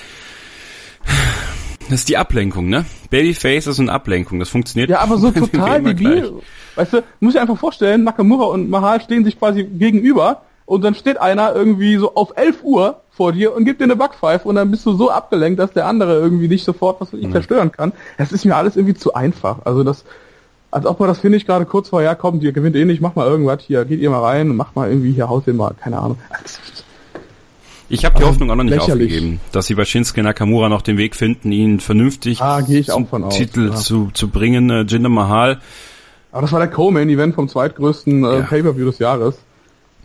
das ist die Ablenkung, ne? Babyface ist eine Ablenkung, das funktioniert. Ja, aber so total debil. Weißt du, muss ich einfach vorstellen, Nakamura und Mahal stehen sich quasi gegenüber und dann steht einer irgendwie so auf 11 Uhr vor dir und gibt dir eine Backpfeife und dann bist du so abgelenkt, dass der andere irgendwie nicht sofort was ich mhm. zerstören kann. Das ist mir alles irgendwie zu einfach. Also das, als ob man das finde ich gerade kurz vorher, kommt, ihr gewinnt eh nicht, mach mal irgendwas hier, geht ihr mal rein, macht mal irgendwie hier, haut den mal, keine Ahnung. Ich habe die also Hoffnung auch noch nicht lächerlich. aufgegeben, dass sie bei Shinsuke Nakamura noch den Weg finden, ihn vernünftig ah, zum Titel ja. zu, zu bringen. Äh, Jinder Mahal. Aber das war der Co-Main-Event vom zweitgrößten äh, ja. Pay-Per-View des Jahres.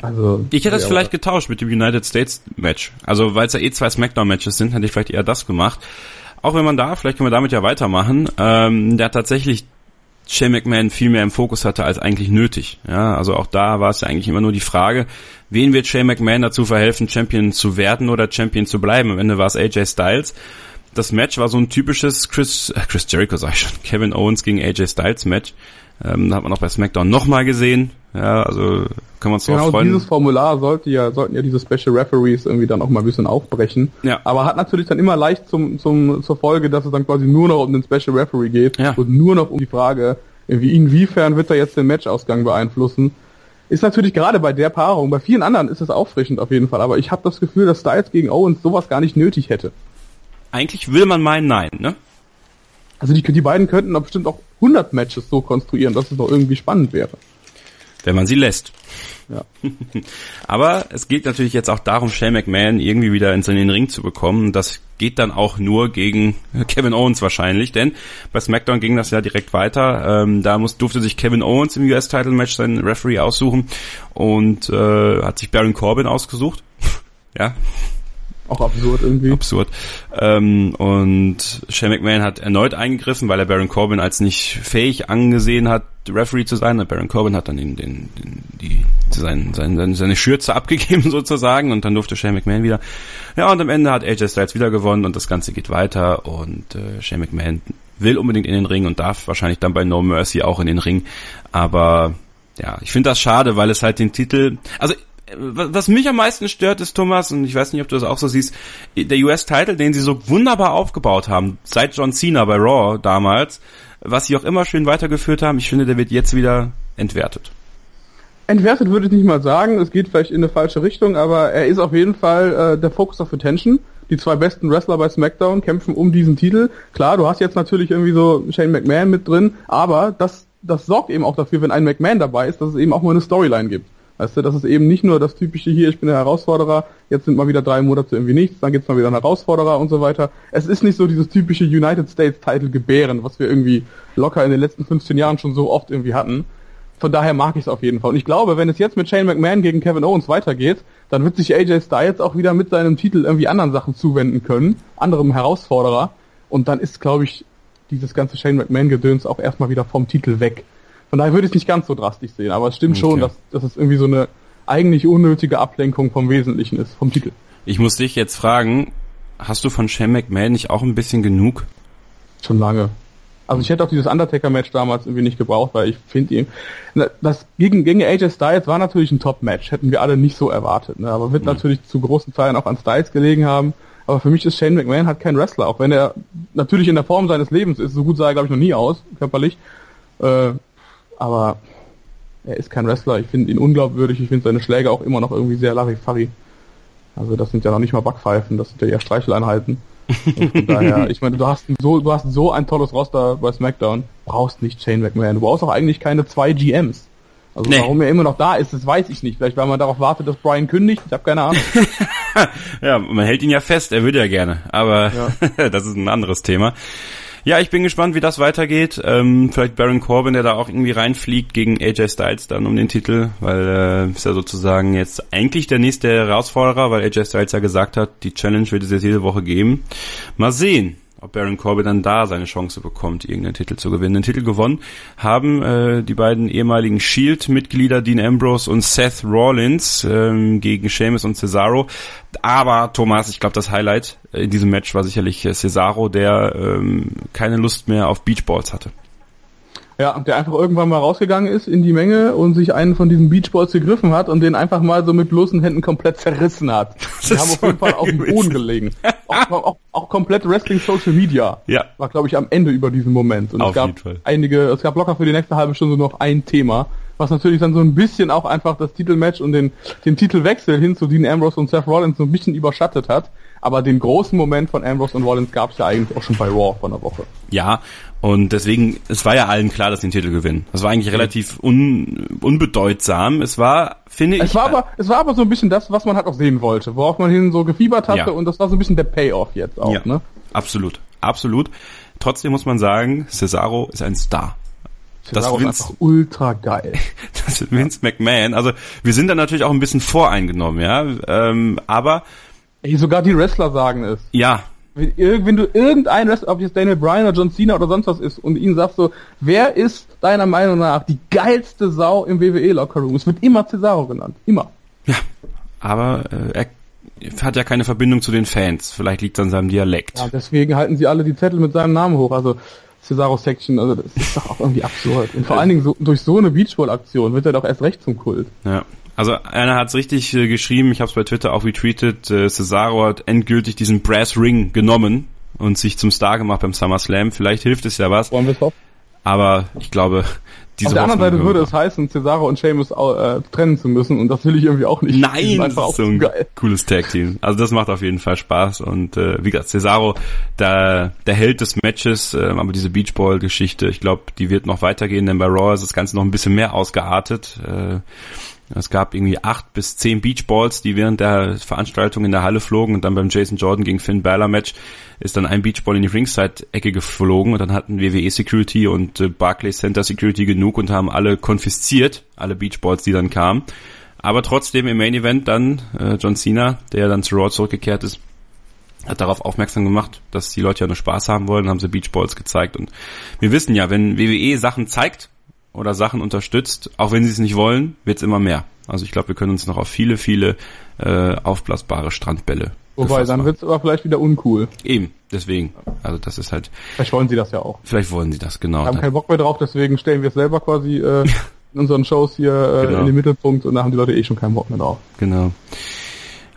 Also, ich hätte es vielleicht getauscht mit dem United States Match. Also, weil es ja eh zwei Smackdown-Matches sind, hätte ich vielleicht eher das gemacht. auch wenn man da, vielleicht können wir damit ja weitermachen, ähm, der tatsächlich Shane McMahon viel mehr im Fokus hatte als eigentlich nötig. Ja, also auch da war es ja eigentlich immer nur die Frage, wen wird Shane McMahon dazu verhelfen, Champion zu werden oder Champion zu bleiben? Am Ende war es AJ Styles. Das Match war so ein typisches Chris, äh, Chris Jericho, sag ich schon, Kevin Owens gegen AJ Styles Match. Ähm, hat man auch bei SmackDown nochmal gesehen. Ja, also können wir uns genau, freuen. Genau, dieses Formular sollte ja, sollten ja diese Special Referees irgendwie dann auch mal ein bisschen aufbrechen. Ja. Aber hat natürlich dann immer leicht zum, zum, zur Folge, dass es dann quasi nur noch um den Special Referee geht ja. und nur noch um die Frage, inwiefern wird er jetzt den Matchausgang beeinflussen. Ist natürlich gerade bei der Paarung, bei vielen anderen ist es auffrischend auf jeden Fall, aber ich habe das Gefühl, dass Styles gegen Owens sowas gar nicht nötig hätte. Eigentlich will man meinen, nein, ne? Also die, die beiden könnten doch bestimmt auch 100 Matches so konstruieren, dass es doch irgendwie spannend wäre. Wenn man sie lässt. Ja. Aber es geht natürlich jetzt auch darum, Shane McMahon irgendwie wieder in den Ring zu bekommen. Das geht dann auch nur gegen Kevin Owens wahrscheinlich, denn bei SmackDown ging das ja direkt weiter. Ähm, da muss, durfte sich Kevin Owens im US-Title-Match seinen Referee aussuchen und äh, hat sich Baron Corbin ausgesucht. ja, auch absurd irgendwie. Absurd. Ähm, und Shane McMahon hat erneut eingegriffen, weil er Baron Corbin als nicht fähig angesehen hat, Referee zu sein. Baron Corbin hat dann den, den, den, die, sein, sein, seine Schürze abgegeben sozusagen und dann durfte Shane McMahon wieder. Ja, und am Ende hat AJ Styles wieder gewonnen und das Ganze geht weiter und äh, Shane McMahon will unbedingt in den Ring und darf wahrscheinlich dann bei No Mercy auch in den Ring. Aber ja, ich finde das schade, weil es halt den Titel, also was mich am meisten stört, ist Thomas, und ich weiß nicht, ob du das auch so siehst, der US-Title, den sie so wunderbar aufgebaut haben, seit John Cena bei Raw damals, was sie auch immer schön weitergeführt haben, ich finde, der wird jetzt wieder entwertet. Entwertet würde ich nicht mal sagen, es geht vielleicht in eine falsche Richtung, aber er ist auf jeden Fall äh, der Focus of Attention. Die zwei besten Wrestler bei SmackDown kämpfen um diesen Titel. Klar, du hast jetzt natürlich irgendwie so Shane McMahon mit drin, aber das, das sorgt eben auch dafür, wenn ein McMahon dabei ist, dass es eben auch mal eine Storyline gibt. Weißt du, das ist eben nicht nur das typische hier, ich bin der Herausforderer, jetzt sind mal wieder drei Monate irgendwie nichts, dann gibt's mal wieder einen Herausforderer und so weiter. Es ist nicht so dieses typische United States Title gebären, was wir irgendwie locker in den letzten 15 Jahren schon so oft irgendwie hatten. Von daher mag ich es auf jeden Fall. Und ich glaube, wenn es jetzt mit Shane McMahon gegen Kevin Owens weitergeht, dann wird sich AJ Styles auch wieder mit seinem Titel irgendwie anderen Sachen zuwenden können, anderem Herausforderer. Und dann ist, glaube ich, dieses ganze Shane McMahon-Gedöns auch erstmal wieder vom Titel weg. Von daher würde ich es nicht ganz so drastisch sehen, aber es stimmt okay. schon, dass, dass es irgendwie so eine eigentlich unnötige Ablenkung vom Wesentlichen ist, vom Titel. Ich muss dich jetzt fragen, hast du von Shane McMahon nicht auch ein bisschen genug? Schon lange. Also ich hätte auch dieses Undertaker-Match damals irgendwie nicht gebraucht, weil ich finde ihn, das gegen, gegen AJ Styles war natürlich ein Top-Match, hätten wir alle nicht so erwartet, ne? aber wird mhm. natürlich zu großen Teilen auch an Styles gelegen haben. Aber für mich ist Shane McMahon halt kein Wrestler, auch wenn er natürlich in der Form seines Lebens ist, so gut sah er glaube ich noch nie aus, körperlich. Äh, aber er ist kein Wrestler. Ich finde ihn unglaubwürdig. Ich finde seine Schläge auch immer noch irgendwie sehr Larifari. Also das sind ja noch nicht mal Backpfeifen, das sind ja eher Streicheleinheiten. von daher, ich meine, du hast so, du hast so ein tolles Roster bei SmackDown, brauchst nicht Shane McMahon. Du brauchst auch eigentlich keine zwei GMs. Also nee. warum er immer noch da ist, das weiß ich nicht. Vielleicht weil man darauf wartet, dass Brian kündigt. Ich habe keine Ahnung. ja, man hält ihn ja fest. Er würde ja gerne, aber ja. das ist ein anderes Thema. Ja, ich bin gespannt, wie das weitergeht. Ähm, vielleicht Baron Corbin, der da auch irgendwie reinfliegt gegen AJ Styles dann um den Titel, weil äh, ist ja sozusagen jetzt eigentlich der nächste Herausforderer, weil AJ Styles ja gesagt hat, die Challenge wird es jetzt jede Woche geben. Mal sehen ob Baron Corbin dann da seine Chance bekommt, irgendeinen Titel zu gewinnen. Den Titel gewonnen haben äh, die beiden ehemaligen Shield-Mitglieder Dean Ambrose und Seth Rollins ähm, gegen Sheamus und Cesaro. Aber Thomas, ich glaube, das Highlight in diesem Match war sicherlich Cesaro, der ähm, keine Lust mehr auf Beachballs hatte. Ja, der einfach irgendwann mal rausgegangen ist in die Menge und sich einen von diesen Beachballs gegriffen hat und den einfach mal so mit bloßen Händen komplett zerrissen hat. Die haben auf jeden Fall auf dem Boden gelegen. Auch, auch, auch komplett Wrestling Social Media ja. war, glaube ich, am Ende über diesen Moment. Und auf es gab einige, es gab locker für die nächste halbe Stunde noch ein Thema, was natürlich dann so ein bisschen auch einfach das Titelmatch und den, den Titelwechsel hin zu Dean Ambrose und Seth Rollins so ein bisschen überschattet hat. Aber den großen Moment von Ambrose und Rollins gab es ja eigentlich auch schon bei Raw vor einer Woche. Ja, und deswegen, es war ja allen klar, dass sie den Titel gewinnen. Das war eigentlich relativ un, unbedeutsam. Es war, finde ich. Es war aber, es war aber so ein bisschen das, was man halt auch sehen wollte, worauf man hin so gefiebert hatte ja. und das war so ein bisschen der Payoff jetzt auch, ja, ne? Absolut, absolut. Trotzdem muss man sagen, Cesaro ist ein Star. Cesaro das ist einfach ultra geil. Das ist Vince McMahon. Also wir sind da natürlich auch ein bisschen voreingenommen, ja. Ähm, aber Ey, sogar die Wrestler sagen es. Ja, wenn du irgendeinen Wrestler, ob jetzt Daniel Bryan oder John Cena oder sonst was ist und ihn sagst so, wer ist deiner Meinung nach die geilste Sau im WWE Locker Room? Es wird immer Cesaro genannt. Immer. Ja. Aber äh, er hat ja keine Verbindung zu den Fans. Vielleicht liegt es an seinem Dialekt. Ja, deswegen halten sie alle die Zettel mit seinem Namen hoch. Also Cesaro Section, also das ist doch auch irgendwie absurd. Und vor allen Dingen so, durch so eine Beachball-Aktion wird er doch erst recht zum Kult. Ja. Also einer hat es richtig äh, geschrieben, ich habe es bei Twitter auch retweetet, äh, Cesaro hat endgültig diesen Brass Ring genommen und sich zum Star gemacht beim SummerSlam. Vielleicht hilft es ja was. Wollen wir es hoffen? Aber ich glaube, diese Auf der anderen Seite würde es heißen, Cesaro und Sheamus äh, trennen zu müssen und das will ich irgendwie auch nicht. Nein, das ist auch so ein geil. cooles Tag-Team. Also das macht auf jeden Fall Spaß und äh, wie gesagt, Cesaro, der, der Held des Matches, äh, aber diese Beachball-Geschichte, ich glaube, die wird noch weitergehen, denn bei Raw ist das Ganze noch ein bisschen mehr ausgeartet. Äh, es gab irgendwie acht bis zehn Beachballs, die während der Veranstaltung in der Halle flogen und dann beim Jason Jordan gegen Finn Balor Match ist dann ein Beachball in die Ringside-Ecke geflogen und dann hatten WWE Security und äh, Barclays Center Security genug und haben alle konfisziert, alle Beachballs, die dann kamen. Aber trotzdem im Main Event dann äh, John Cena, der dann zu Raw zurückgekehrt ist, hat darauf aufmerksam gemacht, dass die Leute ja nur Spaß haben wollen, haben sie Beachballs gezeigt und wir wissen ja, wenn WWE Sachen zeigt, oder Sachen unterstützt, auch wenn sie es nicht wollen, wird es immer mehr. Also ich glaube, wir können uns noch auf viele, viele äh, aufblasbare Strandbälle. Wobei, dann wird es aber vielleicht wieder uncool. Eben, deswegen. Also das ist halt. Vielleicht wollen sie das ja auch. Vielleicht wollen sie das, genau. Wir haben keinen Bock mehr drauf, deswegen stellen wir es selber quasi äh, in unseren Shows hier äh, genau. in den Mittelpunkt und da haben die Leute eh schon keinen Bock mehr drauf. Genau.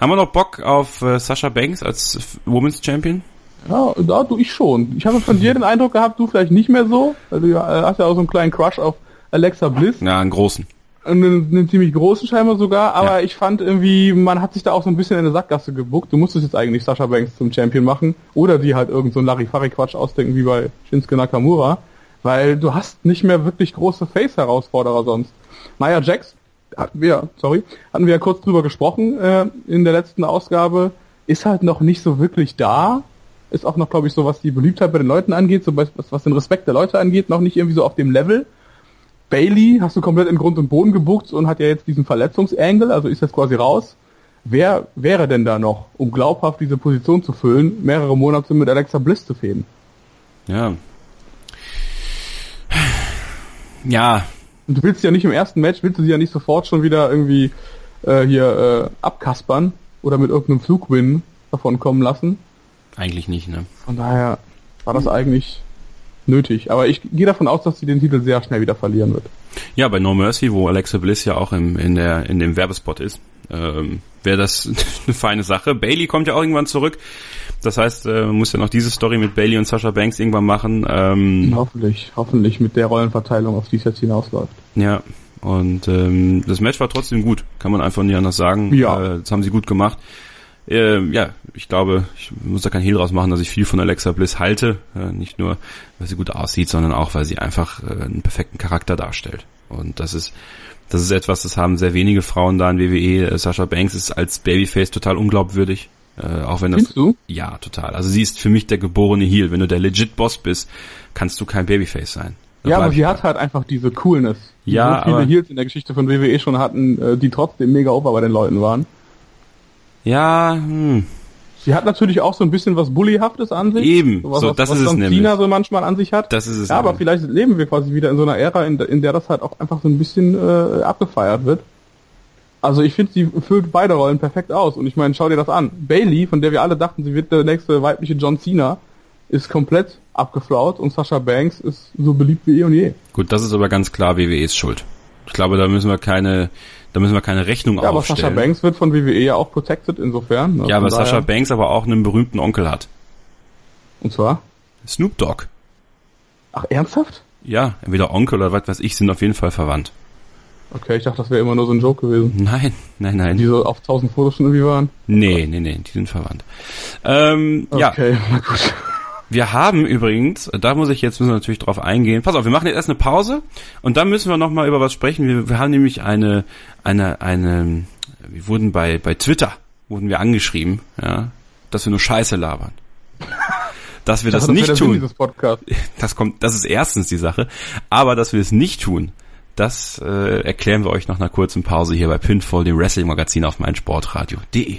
Haben wir noch Bock auf äh, Sascha Banks als Women's Champion? Ja, da du ich schon. Ich habe von dir den Eindruck gehabt, du vielleicht nicht mehr so, weil du äh, hast ja auch so einen kleinen Crush auf Alexa Bliss. Ja, einen großen. Einen, einen ziemlich großen scheinbar sogar, aber ja. ich fand irgendwie, man hat sich da auch so ein bisschen in eine Sackgasse gebuckt. Du musstest jetzt eigentlich Sascha Banks zum Champion machen oder die halt irgend so ein Larifari-Quatsch ausdenken wie bei Shinsuke Nakamura, weil du hast nicht mehr wirklich große Face-Herausforderer sonst. Nia Jax hatten wir, sorry, hatten wir ja kurz drüber gesprochen äh, in der letzten Ausgabe, ist halt noch nicht so wirklich da. Ist auch noch, glaube ich, so, was die Beliebtheit bei den Leuten angeht, so was, was den Respekt der Leute angeht, noch nicht irgendwie so auf dem Level. Bailey hast du komplett in Grund und Boden gebucht und hat ja jetzt diesen Verletzungsangel, also ist jetzt quasi raus. Wer wäre denn da noch, um glaubhaft diese Position zu füllen, mehrere Monate mit Alexa Bliss zu fäden? Ja. Ja. Und du willst ja nicht im ersten Match, willst du sie ja nicht sofort schon wieder irgendwie äh, hier äh, abkaspern oder mit irgendeinem Flugwin davon kommen lassen. Eigentlich nicht, ne? Von daher war das eigentlich nötig. Aber ich gehe davon aus, dass sie den Titel sehr schnell wieder verlieren wird. Ja, bei No Mercy, wo Alexa Bliss ja auch im, in, der, in dem Werbespot ist, ähm, wäre das eine feine Sache. Bailey kommt ja auch irgendwann zurück. Das heißt, äh, man muss ja noch diese Story mit Bailey und Sasha Banks irgendwann machen. Ähm, hoffentlich, hoffentlich mit der Rollenverteilung, auf die es jetzt hinausläuft. Ja, und ähm, das Match war trotzdem gut, kann man einfach nicht anders sagen. Ja. Äh, das haben sie gut gemacht. Äh, ja, ich glaube, ich muss da kein Hehl draus machen, dass ich viel von Alexa Bliss halte. Äh, nicht nur, weil sie gut aussieht, sondern auch, weil sie einfach äh, einen perfekten Charakter darstellt. Und das ist, das ist etwas, das haben sehr wenige Frauen da in WWE. Äh, Sasha Banks ist als Babyface total unglaubwürdig. Äh, auch wenn das, Findest du? Ja, total. Also sie ist für mich der geborene Heel. Wenn du der legit Boss bist, kannst du kein Babyface sein. Das ja, aber sie hat halt einfach diese Coolness. Die ja, so viele Heels in der Geschichte von WWE schon hatten, äh, die trotzdem mega over bei den Leuten waren. Ja, hm. Sie hat natürlich auch so ein bisschen was Bullyhaftes an sich. Eben, so, was, so, das was ist es nämlich. Tina so manchmal an sich hat. Das ist es. Ja, aber vielleicht leben wir quasi wieder in so einer Ära, in, in der das halt auch einfach so ein bisschen äh, abgefeiert wird. Also ich finde, sie füllt beide Rollen perfekt aus. Und ich meine, schau dir das an. Bailey, von der wir alle dachten, sie wird der nächste weibliche John Cena, ist komplett abgeflaut und Sasha Banks ist so beliebt wie eh und je. Gut, das ist aber ganz klar WWEs Schuld. Ich glaube, da müssen wir keine da müssen wir keine Rechnung ja, aufstellen. aber Sascha Banks wird von WWE ja auch protected insofern. Ne? Ja, aber Sascha Banks aber auch einen berühmten Onkel hat. Und zwar? Snoop Dogg. Ach, ernsthaft? Ja, entweder Onkel oder was weiß ich, sind auf jeden Fall verwandt. Okay, ich dachte, das wäre immer nur so ein Joke gewesen. Nein, nein, nein. Die so auf tausend Fotos schon irgendwie waren? Nee, nee, nee, die sind verwandt. Ähm, okay, ja. Okay, na gut. Wir haben übrigens, da muss ich jetzt müssen wir natürlich drauf eingehen. Pass auf, wir machen jetzt erst eine Pause und dann müssen wir noch mal über was sprechen. Wir, wir haben nämlich eine eine eine wir wurden bei bei Twitter wurden wir angeschrieben, ja, dass wir nur Scheiße labern. Dass wir das, das nicht tun. Das kommt, das ist erstens die Sache, aber dass wir es nicht tun, das äh, erklären wir euch nach einer kurzen Pause hier bei Pinfall, dem Wrestling Magazin auf meinsportradio.de.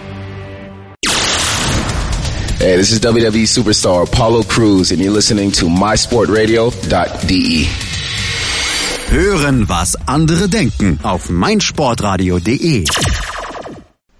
Hey, this is WWE superstar Paulo Cruz and you're listening to mysportradio.de. Hören, was andere denken auf meinsportradio.de.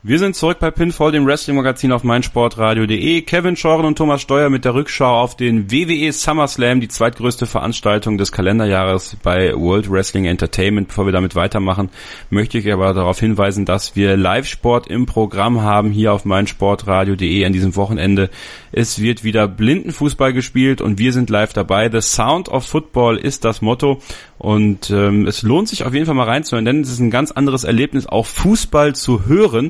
Wir sind zurück bei Pinfall, dem Wrestling-Magazin auf meinsportradio.de. Kevin Schoren und Thomas Steuer mit der Rückschau auf den WWE SummerSlam, die zweitgrößte Veranstaltung des Kalenderjahres bei World Wrestling Entertainment. Bevor wir damit weitermachen, möchte ich aber darauf hinweisen, dass wir Live-Sport im Programm haben hier auf meinsportradio.de an diesem Wochenende. Es wird wieder Blindenfußball gespielt und wir sind live dabei. The Sound of Football ist das Motto und ähm, es lohnt sich auf jeden Fall mal reinzuhören, denn es ist ein ganz anderes Erlebnis, auch Fußball zu hören,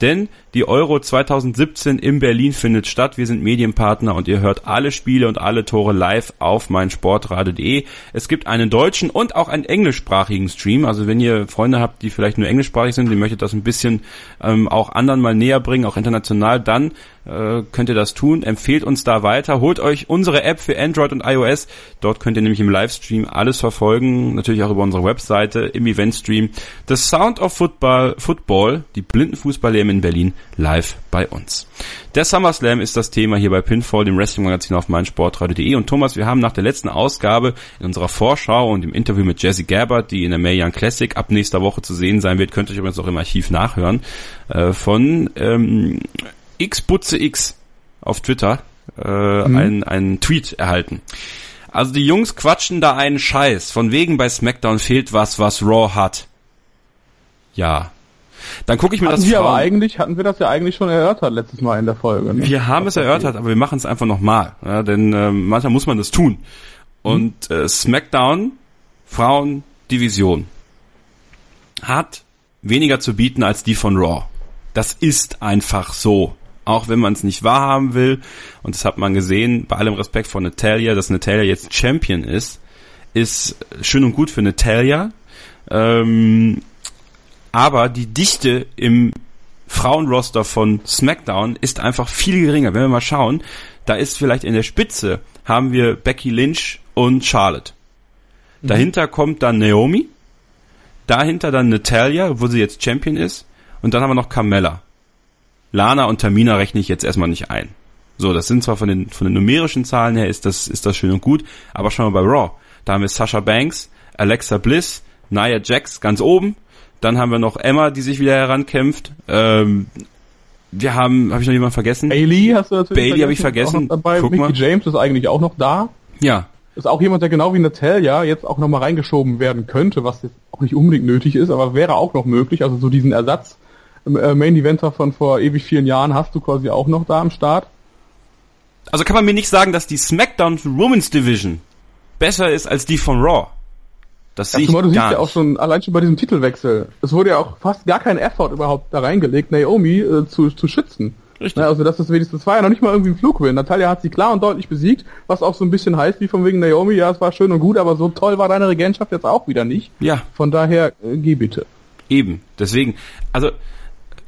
denn die Euro 2017 in Berlin findet statt. Wir sind Medienpartner und ihr hört alle Spiele und alle Tore live auf meinsportradio.de. Es gibt einen deutschen und auch einen englischsprachigen Stream. Also wenn ihr Freunde habt, die vielleicht nur englischsprachig sind, die möchtet das ein bisschen ähm, auch anderen mal näher bringen, auch international, dann äh, könnt ihr das tun. Empfehlt uns da weiter. Holt euch unsere App für Android und iOS. Dort könnt ihr nämlich im Livestream alles verfolgen. Natürlich auch über unsere Webseite im Eventstream. The Sound of Football, Football die Blindenfußball-EM in Berlin, live bei uns. Der SummerSlam ist das Thema hier bei Pinfall, dem Wrestling-Magazin auf meinsportradio.de. Und Thomas, wir haben nach der letzten Ausgabe in unserer Vorschau und im Interview mit Jesse Gabbard, die in der Mae Young Classic ab nächster Woche zu sehen sein wird, könnt ihr euch übrigens auch im Archiv nachhören, äh, von ähm, xbutze x auf Twitter äh, mhm. einen, einen Tweet erhalten. Also die Jungs quatschen da einen Scheiß. Von wegen bei SmackDown fehlt was, was Raw hat. Ja. Dann gucke ich mir hatten das wir aber eigentlich hatten wir das ja eigentlich schon erörtert letztes Mal in der Folge. Ne? Wir haben es erörtert, aber wir machen es einfach nochmal, ja, denn äh, manchmal muss man das tun. Und mhm. äh, SmackDown Frauen Division hat weniger zu bieten als die von Raw. Das ist einfach so auch wenn man es nicht wahrhaben will. Und das hat man gesehen, bei allem Respekt vor Natalia, dass Natalia jetzt Champion ist, ist schön und gut für Natalia. Ähm, aber die Dichte im Frauenroster von SmackDown ist einfach viel geringer. Wenn wir mal schauen, da ist vielleicht in der Spitze haben wir Becky Lynch und Charlotte. Mhm. Dahinter kommt dann Naomi. Dahinter dann Natalia, wo sie jetzt Champion ist. Und dann haben wir noch Carmella. Lana und Tamina rechne ich jetzt erstmal nicht ein. So, das sind zwar von den, von den numerischen Zahlen her ist das, ist das schön und gut, aber schauen wir bei Raw. Da haben wir Sasha Banks, Alexa Bliss, Nia Jax ganz oben. Dann haben wir noch Emma, die sich wieder herankämpft. Ähm, wir haben, habe ich noch jemanden vergessen? Bailey hast du natürlich Bailey habe ich vergessen. Dabei. Guck Mickey mal. James ist eigentlich auch noch da. Ja. Ist auch jemand, der genau wie Natalia jetzt auch nochmal reingeschoben werden könnte, was jetzt auch nicht unbedingt nötig ist, aber wäre auch noch möglich. Also so diesen Ersatz äh, Main Eventer von vor ewig vielen Jahren hast du quasi auch noch da am Start. Also kann man mir nicht sagen, dass die SmackDown Women's Division besser ist als die von Raw. Das sehe ich mal, du siehst ja auch schon allein schon bei diesem Titelwechsel. Es wurde ja auch fast gar kein Effort überhaupt da reingelegt, Naomi äh, zu, zu schützen. Richtig. also das ist wenigstens, das war ja noch nicht mal irgendwie ein Flugwin. Natalia hat sie klar und deutlich besiegt, was auch so ein bisschen heißt wie von wegen Naomi, ja, es war schön und gut, aber so toll war deine Regentschaft jetzt auch wieder nicht. Ja. Von daher, äh, geh bitte. Eben. Deswegen, also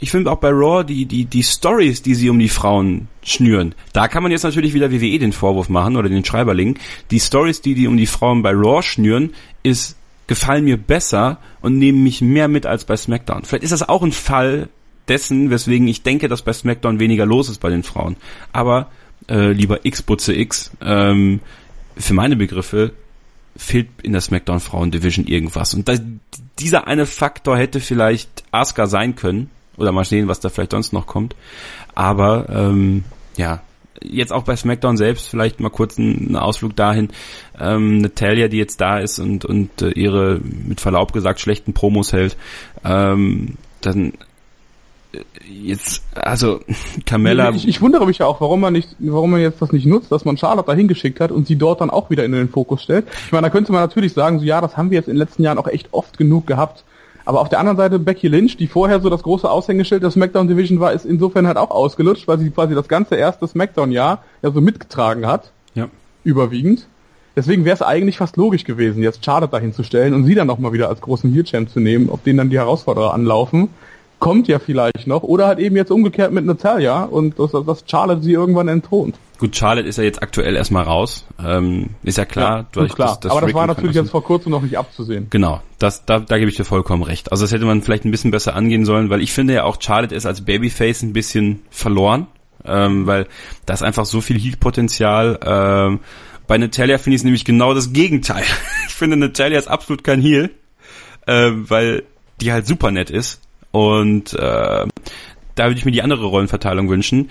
ich finde auch bei Raw die, die, die Stories, die sie um die Frauen schnüren. Da kann man jetzt natürlich wieder WWE den Vorwurf machen oder den Schreiberling. Die Stories, die die um die Frauen bei Raw schnüren, ist, gefallen mir besser und nehmen mich mehr mit als bei SmackDown. Vielleicht ist das auch ein Fall dessen, weswegen ich denke, dass bei SmackDown weniger los ist bei den Frauen. Aber, äh, lieber X Butze X, ähm, für meine Begriffe fehlt in der SmackDown Frauen Division irgendwas. Und das, dieser eine Faktor hätte vielleicht Asuka sein können, oder mal sehen, was da vielleicht sonst noch kommt. Aber ähm, ja, jetzt auch bei SmackDown selbst vielleicht mal kurz einen Ausflug dahin. Ähm, Natalia, die jetzt da ist und, und äh, ihre, mit Verlaub gesagt, schlechten Promos hält, ähm, dann äh, jetzt, also Carmella. Ich, ich wundere mich ja auch, warum man nicht, warum man jetzt das nicht nutzt, dass man Charlotte da hingeschickt hat und sie dort dann auch wieder in den Fokus stellt. Ich meine, da könnte man natürlich sagen, so ja, das haben wir jetzt in den letzten Jahren auch echt oft genug gehabt. Aber auf der anderen Seite Becky Lynch, die vorher so das große Aushängeschild der SmackDown Division war, ist insofern halt auch ausgelutscht, weil sie quasi das ganze erste SmackDown-Jahr ja so mitgetragen hat. Ja. Überwiegend. Deswegen wäre es eigentlich fast logisch gewesen, jetzt Charlotte dahin zu stellen und sie dann nochmal wieder als großen Heel-Champ zu nehmen, auf den dann die Herausforderer anlaufen. Kommt ja vielleicht noch. Oder halt eben jetzt umgekehrt mit Natalia und dass, dass Charlotte sie irgendwann entthront. Gut, Charlotte ist ja jetzt aktuell erstmal raus. Ähm, ist ja klar. Ja, durch klar. Das, das Aber das war natürlich jetzt vor kurzem noch nicht abzusehen. Genau, das, da, da gebe ich dir vollkommen recht. Also das hätte man vielleicht ein bisschen besser angehen sollen, weil ich finde ja auch Charlotte ist als Babyface ein bisschen verloren, ähm, weil da ist einfach so viel Heat-Potenzial. Ähm, bei Natalia finde ich es nämlich genau das Gegenteil. ich finde Natalia ist absolut kein Heel, äh, weil die halt super nett ist und äh, da würde ich mir die andere Rollenverteilung wünschen.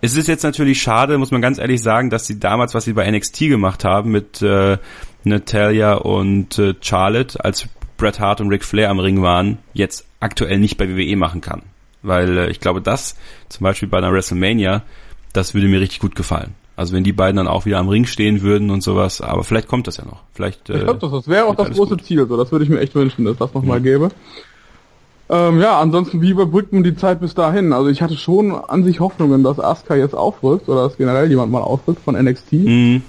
Es ist jetzt natürlich schade, muss man ganz ehrlich sagen, dass sie damals, was sie bei NXT gemacht haben mit äh, Natalia und äh, Charlotte, als Bret Hart und Ric Flair am Ring waren, jetzt aktuell nicht bei WWE machen kann. Weil äh, ich glaube, das zum Beispiel bei einer WrestleMania, das würde mir richtig gut gefallen. Also wenn die beiden dann auch wieder am Ring stehen würden und sowas, aber vielleicht kommt das ja noch. Vielleicht, äh, ich glaube, das, das wäre auch das große gut. Ziel. So, das würde ich mir echt wünschen, dass das nochmal mhm. gäbe. Ähm, ja, ansonsten, wie überbrückt man die Zeit bis dahin? Also ich hatte schon an sich Hoffnungen, dass Asuka jetzt aufrückt oder dass generell jemand mal aufrückt von NXT. Mhm.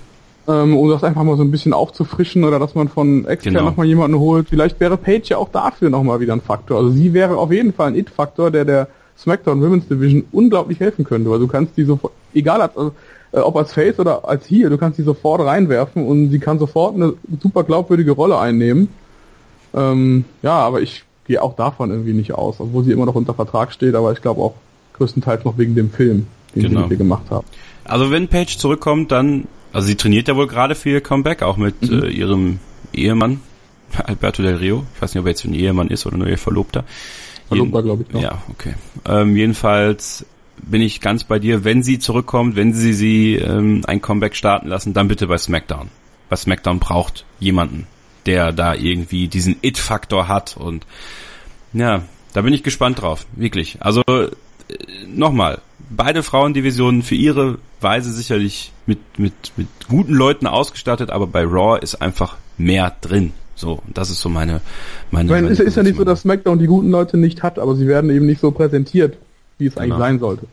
Ähm, um das einfach mal so ein bisschen aufzufrischen oder dass man von extern genau. nochmal jemanden holt. Vielleicht wäre Paige ja auch dafür nochmal wieder ein Faktor. Also sie wäre auf jeden Fall ein It-Faktor, der der SmackDown Women's Division unglaublich helfen könnte, weil du kannst die so, egal als, also, äh, ob als Face oder als hier, du kannst die sofort reinwerfen und sie kann sofort eine super glaubwürdige Rolle einnehmen. Ähm, ja, aber ich gehe auch davon irgendwie nicht aus, obwohl sie immer noch unter Vertrag steht, aber ich glaube auch größtenteils noch wegen dem Film, den genau. sie gemacht haben. Also wenn Paige zurückkommt, dann, also sie trainiert ja wohl gerade für ihr Comeback, auch mit mhm. äh, ihrem Ehemann, Alberto Del Rio. Ich weiß nicht, ob er jetzt ein Ehemann ist oder nur ihr Verlobter. Verlobter, glaube ich. Noch. Ja, okay. Ähm, jedenfalls bin ich ganz bei dir. Wenn sie zurückkommt, wenn sie sie ähm, ein Comeback starten lassen, dann bitte bei SmackDown. Weil SmackDown braucht jemanden, der da irgendwie diesen It-Faktor hat und ja, da bin ich gespannt drauf, wirklich. Also äh, nochmal, beide Frauendivisionen für ihre Weise sicherlich mit, mit, mit guten Leuten ausgestattet, aber bei Raw ist einfach mehr drin. So, das ist so meine, meine. Ich meine, meine ist, ist ja nicht so, dass SmackDown die guten Leute nicht hat, aber sie werden eben nicht so präsentiert, wie es genau. eigentlich sein sollte.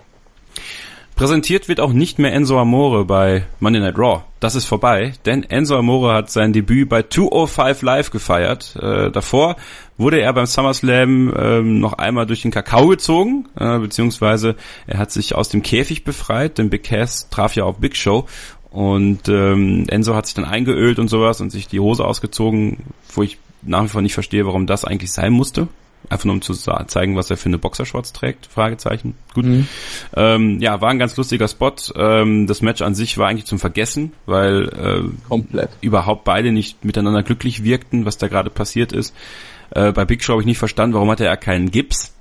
Präsentiert wird auch nicht mehr Enzo Amore bei Monday Night Raw. Das ist vorbei, denn Enzo Amore hat sein Debüt bei 205 Live gefeiert. Äh, davor wurde er beim SummerSlam ähm, noch einmal durch den Kakao gezogen, äh, beziehungsweise er hat sich aus dem Käfig befreit, denn Big Cass traf ja auf Big Show und ähm, Enzo hat sich dann eingeölt und sowas und sich die Hose ausgezogen, wo ich nach wie vor nicht verstehe, warum das eigentlich sein musste. Einfach nur um zu zeigen, was er für eine Boxershorts trägt, Fragezeichen. Gut. Mhm. Ähm, ja, war ein ganz lustiger Spot. Ähm, das Match an sich war eigentlich zum Vergessen, weil äh, Komplett. überhaupt beide nicht miteinander glücklich wirkten, was da gerade passiert ist. Äh, bei Big Show habe ich nicht verstanden, warum hatte er keinen Gips.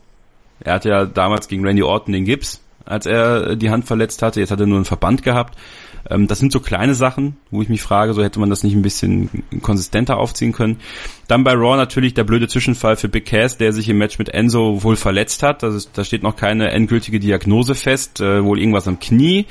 Er hatte ja damals gegen Randy Orton den Gips, als er die Hand verletzt hatte. Jetzt hat er nur einen Verband gehabt. Ähm, das sind so kleine Sachen, wo ich mich frage, so hätte man das nicht ein bisschen konsistenter aufziehen können. Dann bei Raw natürlich der blöde Zwischenfall für Big Cass, der sich im Match mit Enzo wohl verletzt hat. Also, da steht noch keine endgültige Diagnose fest, äh, wohl irgendwas am Knie.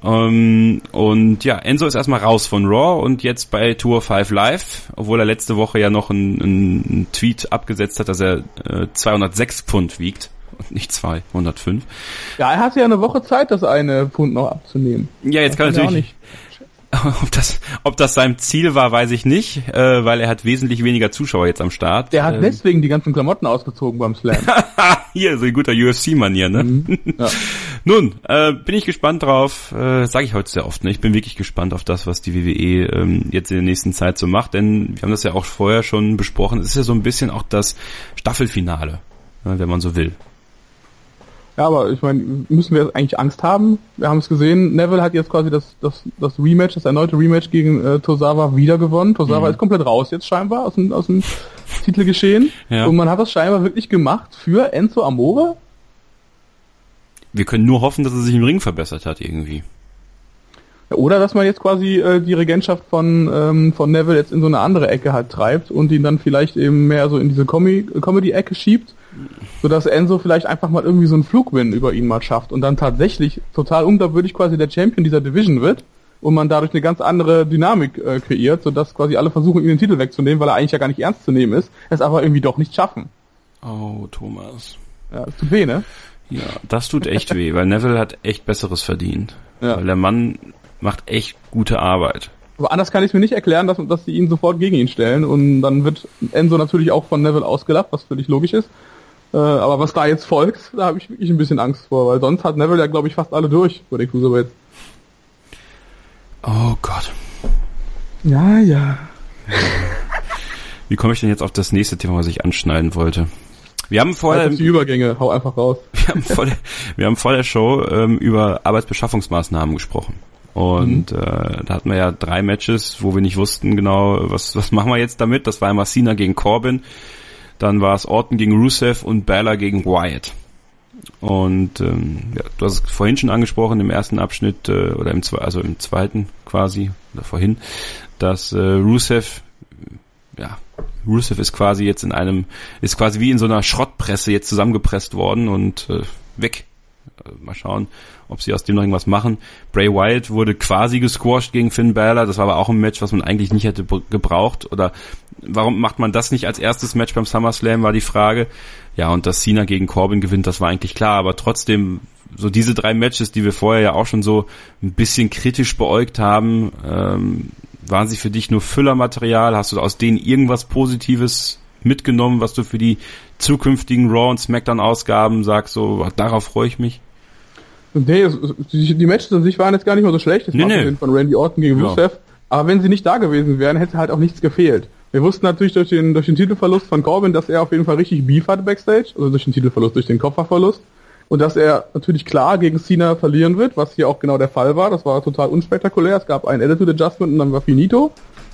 Um, ähm, und ja, Enzo ist erstmal raus von Raw und jetzt bei Tour 5 Live, obwohl er letzte Woche ja noch einen, einen Tweet abgesetzt hat, dass er äh, 206 Pfund wiegt und nicht 205. Ja, er hatte ja eine Woche Zeit, das eine Pfund noch abzunehmen. Ja, jetzt das kann natürlich. Ob das, ob das sein Ziel war, weiß ich nicht, äh, weil er hat wesentlich weniger Zuschauer jetzt am Start. Der hat ähm. deswegen die ganzen Klamotten ausgezogen beim Slam. Hier, so ein guter UFC-Manier, ne? Mhm, ja. Nun, äh, bin ich gespannt drauf, äh, sage ich heute sehr oft, ne? Ich bin wirklich gespannt auf das, was die WWE ähm, jetzt in der nächsten Zeit so macht, denn wir haben das ja auch vorher schon besprochen, es ist ja so ein bisschen auch das Staffelfinale, ne, wenn man so will. Ja, aber ich meine, müssen wir eigentlich Angst haben? Wir haben es gesehen, Neville hat jetzt quasi das, das, das Rematch, das erneute Rematch gegen äh, Tosawa wieder gewonnen. Tosawa mhm. ist komplett raus jetzt scheinbar aus dem, aus dem Titelgeschehen. Ja. Und man hat das scheinbar wirklich gemacht für Enzo Amore. Wir können nur hoffen, dass er sich im Ring verbessert hat irgendwie. Oder dass man jetzt quasi äh, die Regentschaft von, ähm, von Neville jetzt in so eine andere Ecke halt treibt und ihn dann vielleicht eben mehr so in diese Comedy-Ecke schiebt sodass Enzo vielleicht einfach mal irgendwie so einen Flugwin über ihn mal schafft und dann tatsächlich total unglaubwürdig quasi der Champion dieser Division wird und man dadurch eine ganz andere Dynamik äh, kreiert, sodass quasi alle versuchen, ihn den Titel wegzunehmen, weil er eigentlich ja gar nicht ernst zu nehmen ist, es aber irgendwie doch nicht schaffen. Oh, Thomas. Ja, das tut weh, ne? Ja, das tut echt weh, weil Neville hat echt Besseres verdient. Ja. Weil der Mann macht echt gute Arbeit. Aber anders kann ich mir nicht erklären, dass, dass sie ihn sofort gegen ihn stellen und dann wird Enzo natürlich auch von Neville ausgelacht, was völlig logisch ist. Äh, aber was da jetzt folgt, da habe ich wirklich ein bisschen Angst vor, weil sonst hat Neville ja, glaube ich, fast alle durch vor der Cruiserweight. Oh Gott. Ja, ja. Wie komme ich denn jetzt auf das nächste Thema, was ich anschneiden wollte? Wir haben vorher die Übergänge, hau einfach raus. Wir haben vor der, wir haben vor der Show ähm, über Arbeitsbeschaffungsmaßnahmen gesprochen. Und mhm. äh, da hatten wir ja drei Matches, wo wir nicht wussten genau, was, was machen wir jetzt damit. Das war einmal Cena gegen Corbin, dann war es Orton gegen Rusev und Balor gegen Wyatt. Und ähm, ja, du hast es vorhin schon angesprochen im ersten Abschnitt äh, oder im also im zweiten quasi oder vorhin, dass äh, Rusev ja Rusev ist quasi jetzt in einem ist quasi wie in so einer Schrottpresse jetzt zusammengepresst worden und äh, weg. Äh, mal schauen, ob sie aus dem noch irgendwas machen. Bray Wyatt wurde quasi gesquashed gegen Finn Balor. Das war aber auch ein Match, was man eigentlich nicht hätte gebraucht. Oder warum macht man das nicht als erstes Match beim SummerSlam, war die Frage. Ja, und dass Cena gegen Corbin gewinnt, das war eigentlich klar. Aber trotzdem, so diese drei Matches, die wir vorher ja auch schon so ein bisschen kritisch beäugt haben, ähm, waren sie für dich nur Füllermaterial? Hast du aus denen irgendwas Positives mitgenommen, was du für die zukünftigen Raw und SmackDown Ausgaben sagst, so darauf freue ich mich? Nee, die, Matches an sich waren jetzt gar nicht mal so schlecht. Das nee, nee. von Randy Orton gegen ja. Rusev. Aber wenn sie nicht da gewesen wären, hätte halt auch nichts gefehlt. Wir wussten natürlich durch den, durch den Titelverlust von Corbin, dass er auf jeden Fall richtig Beef hatte Backstage. Also durch den Titelverlust, durch den Kopfverlust. Und dass er natürlich klar gegen Cena verlieren wird, was hier auch genau der Fall war. Das war total unspektakulär. Es gab ein Attitude Adjustment und dann war finito.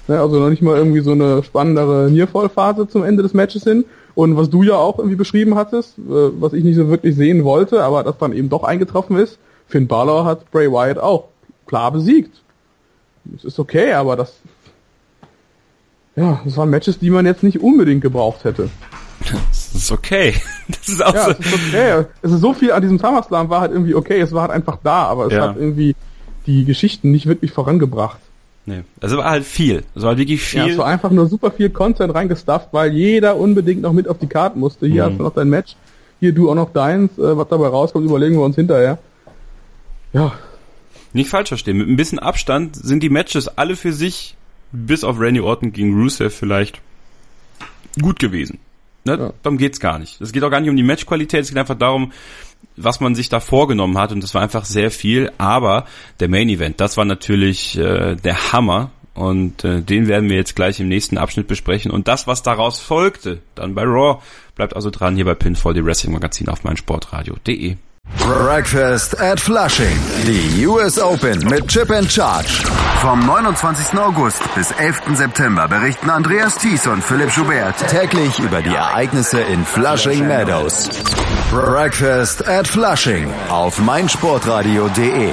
Ne, also noch nicht mal irgendwie so eine spannendere Nearfall-Phase zum Ende des Matches hin. Und was du ja auch irgendwie beschrieben hattest, äh, was ich nicht so wirklich sehen wollte, aber das dann eben doch eingetroffen ist, Finn Balor hat Bray Wyatt auch klar besiegt. Das ist okay, aber das, ja, das waren Matches, die man jetzt nicht unbedingt gebraucht hätte. Das ist okay. Das ist auch ja, so. Es ist okay. Es ist so viel an diesem SummerSlam war halt irgendwie okay, es war halt einfach da, aber es ja. hat irgendwie die Geschichten nicht wirklich vorangebracht. Nee. Also war halt viel. Es war wirklich viel. Ja, es war einfach nur super viel Content reingestufft, weil jeder unbedingt noch mit auf die Karten musste. Hier mhm. hast du noch dein Match, hier du auch noch deins. Äh, was dabei rauskommt, überlegen wir uns hinterher. Ja. Nicht falsch verstehen. Mit ein bisschen Abstand sind die Matches alle für sich, bis auf Randy Orton gegen Rusev vielleicht, gut gewesen. Ne? Ja. Darum geht's gar nicht. Es geht auch gar nicht um die Matchqualität, es geht einfach darum, was man sich da vorgenommen hat und das war einfach sehr viel. Aber der Main Event, das war natürlich äh, der Hammer und äh, den werden wir jetzt gleich im nächsten Abschnitt besprechen. Und das, was daraus folgte, dann bei Raw, bleibt also dran hier bei Pinfall, die Wrestling Magazin auf meinsportradio.de. Breakfast at Flushing. Die US Open mit Chip and Charge. Vom 29. August bis 11. September berichten Andreas Thies und Philipp Schubert täglich über die Ereignisse in Flushing Meadows. Breakfast at Flushing auf meinsportradio.de.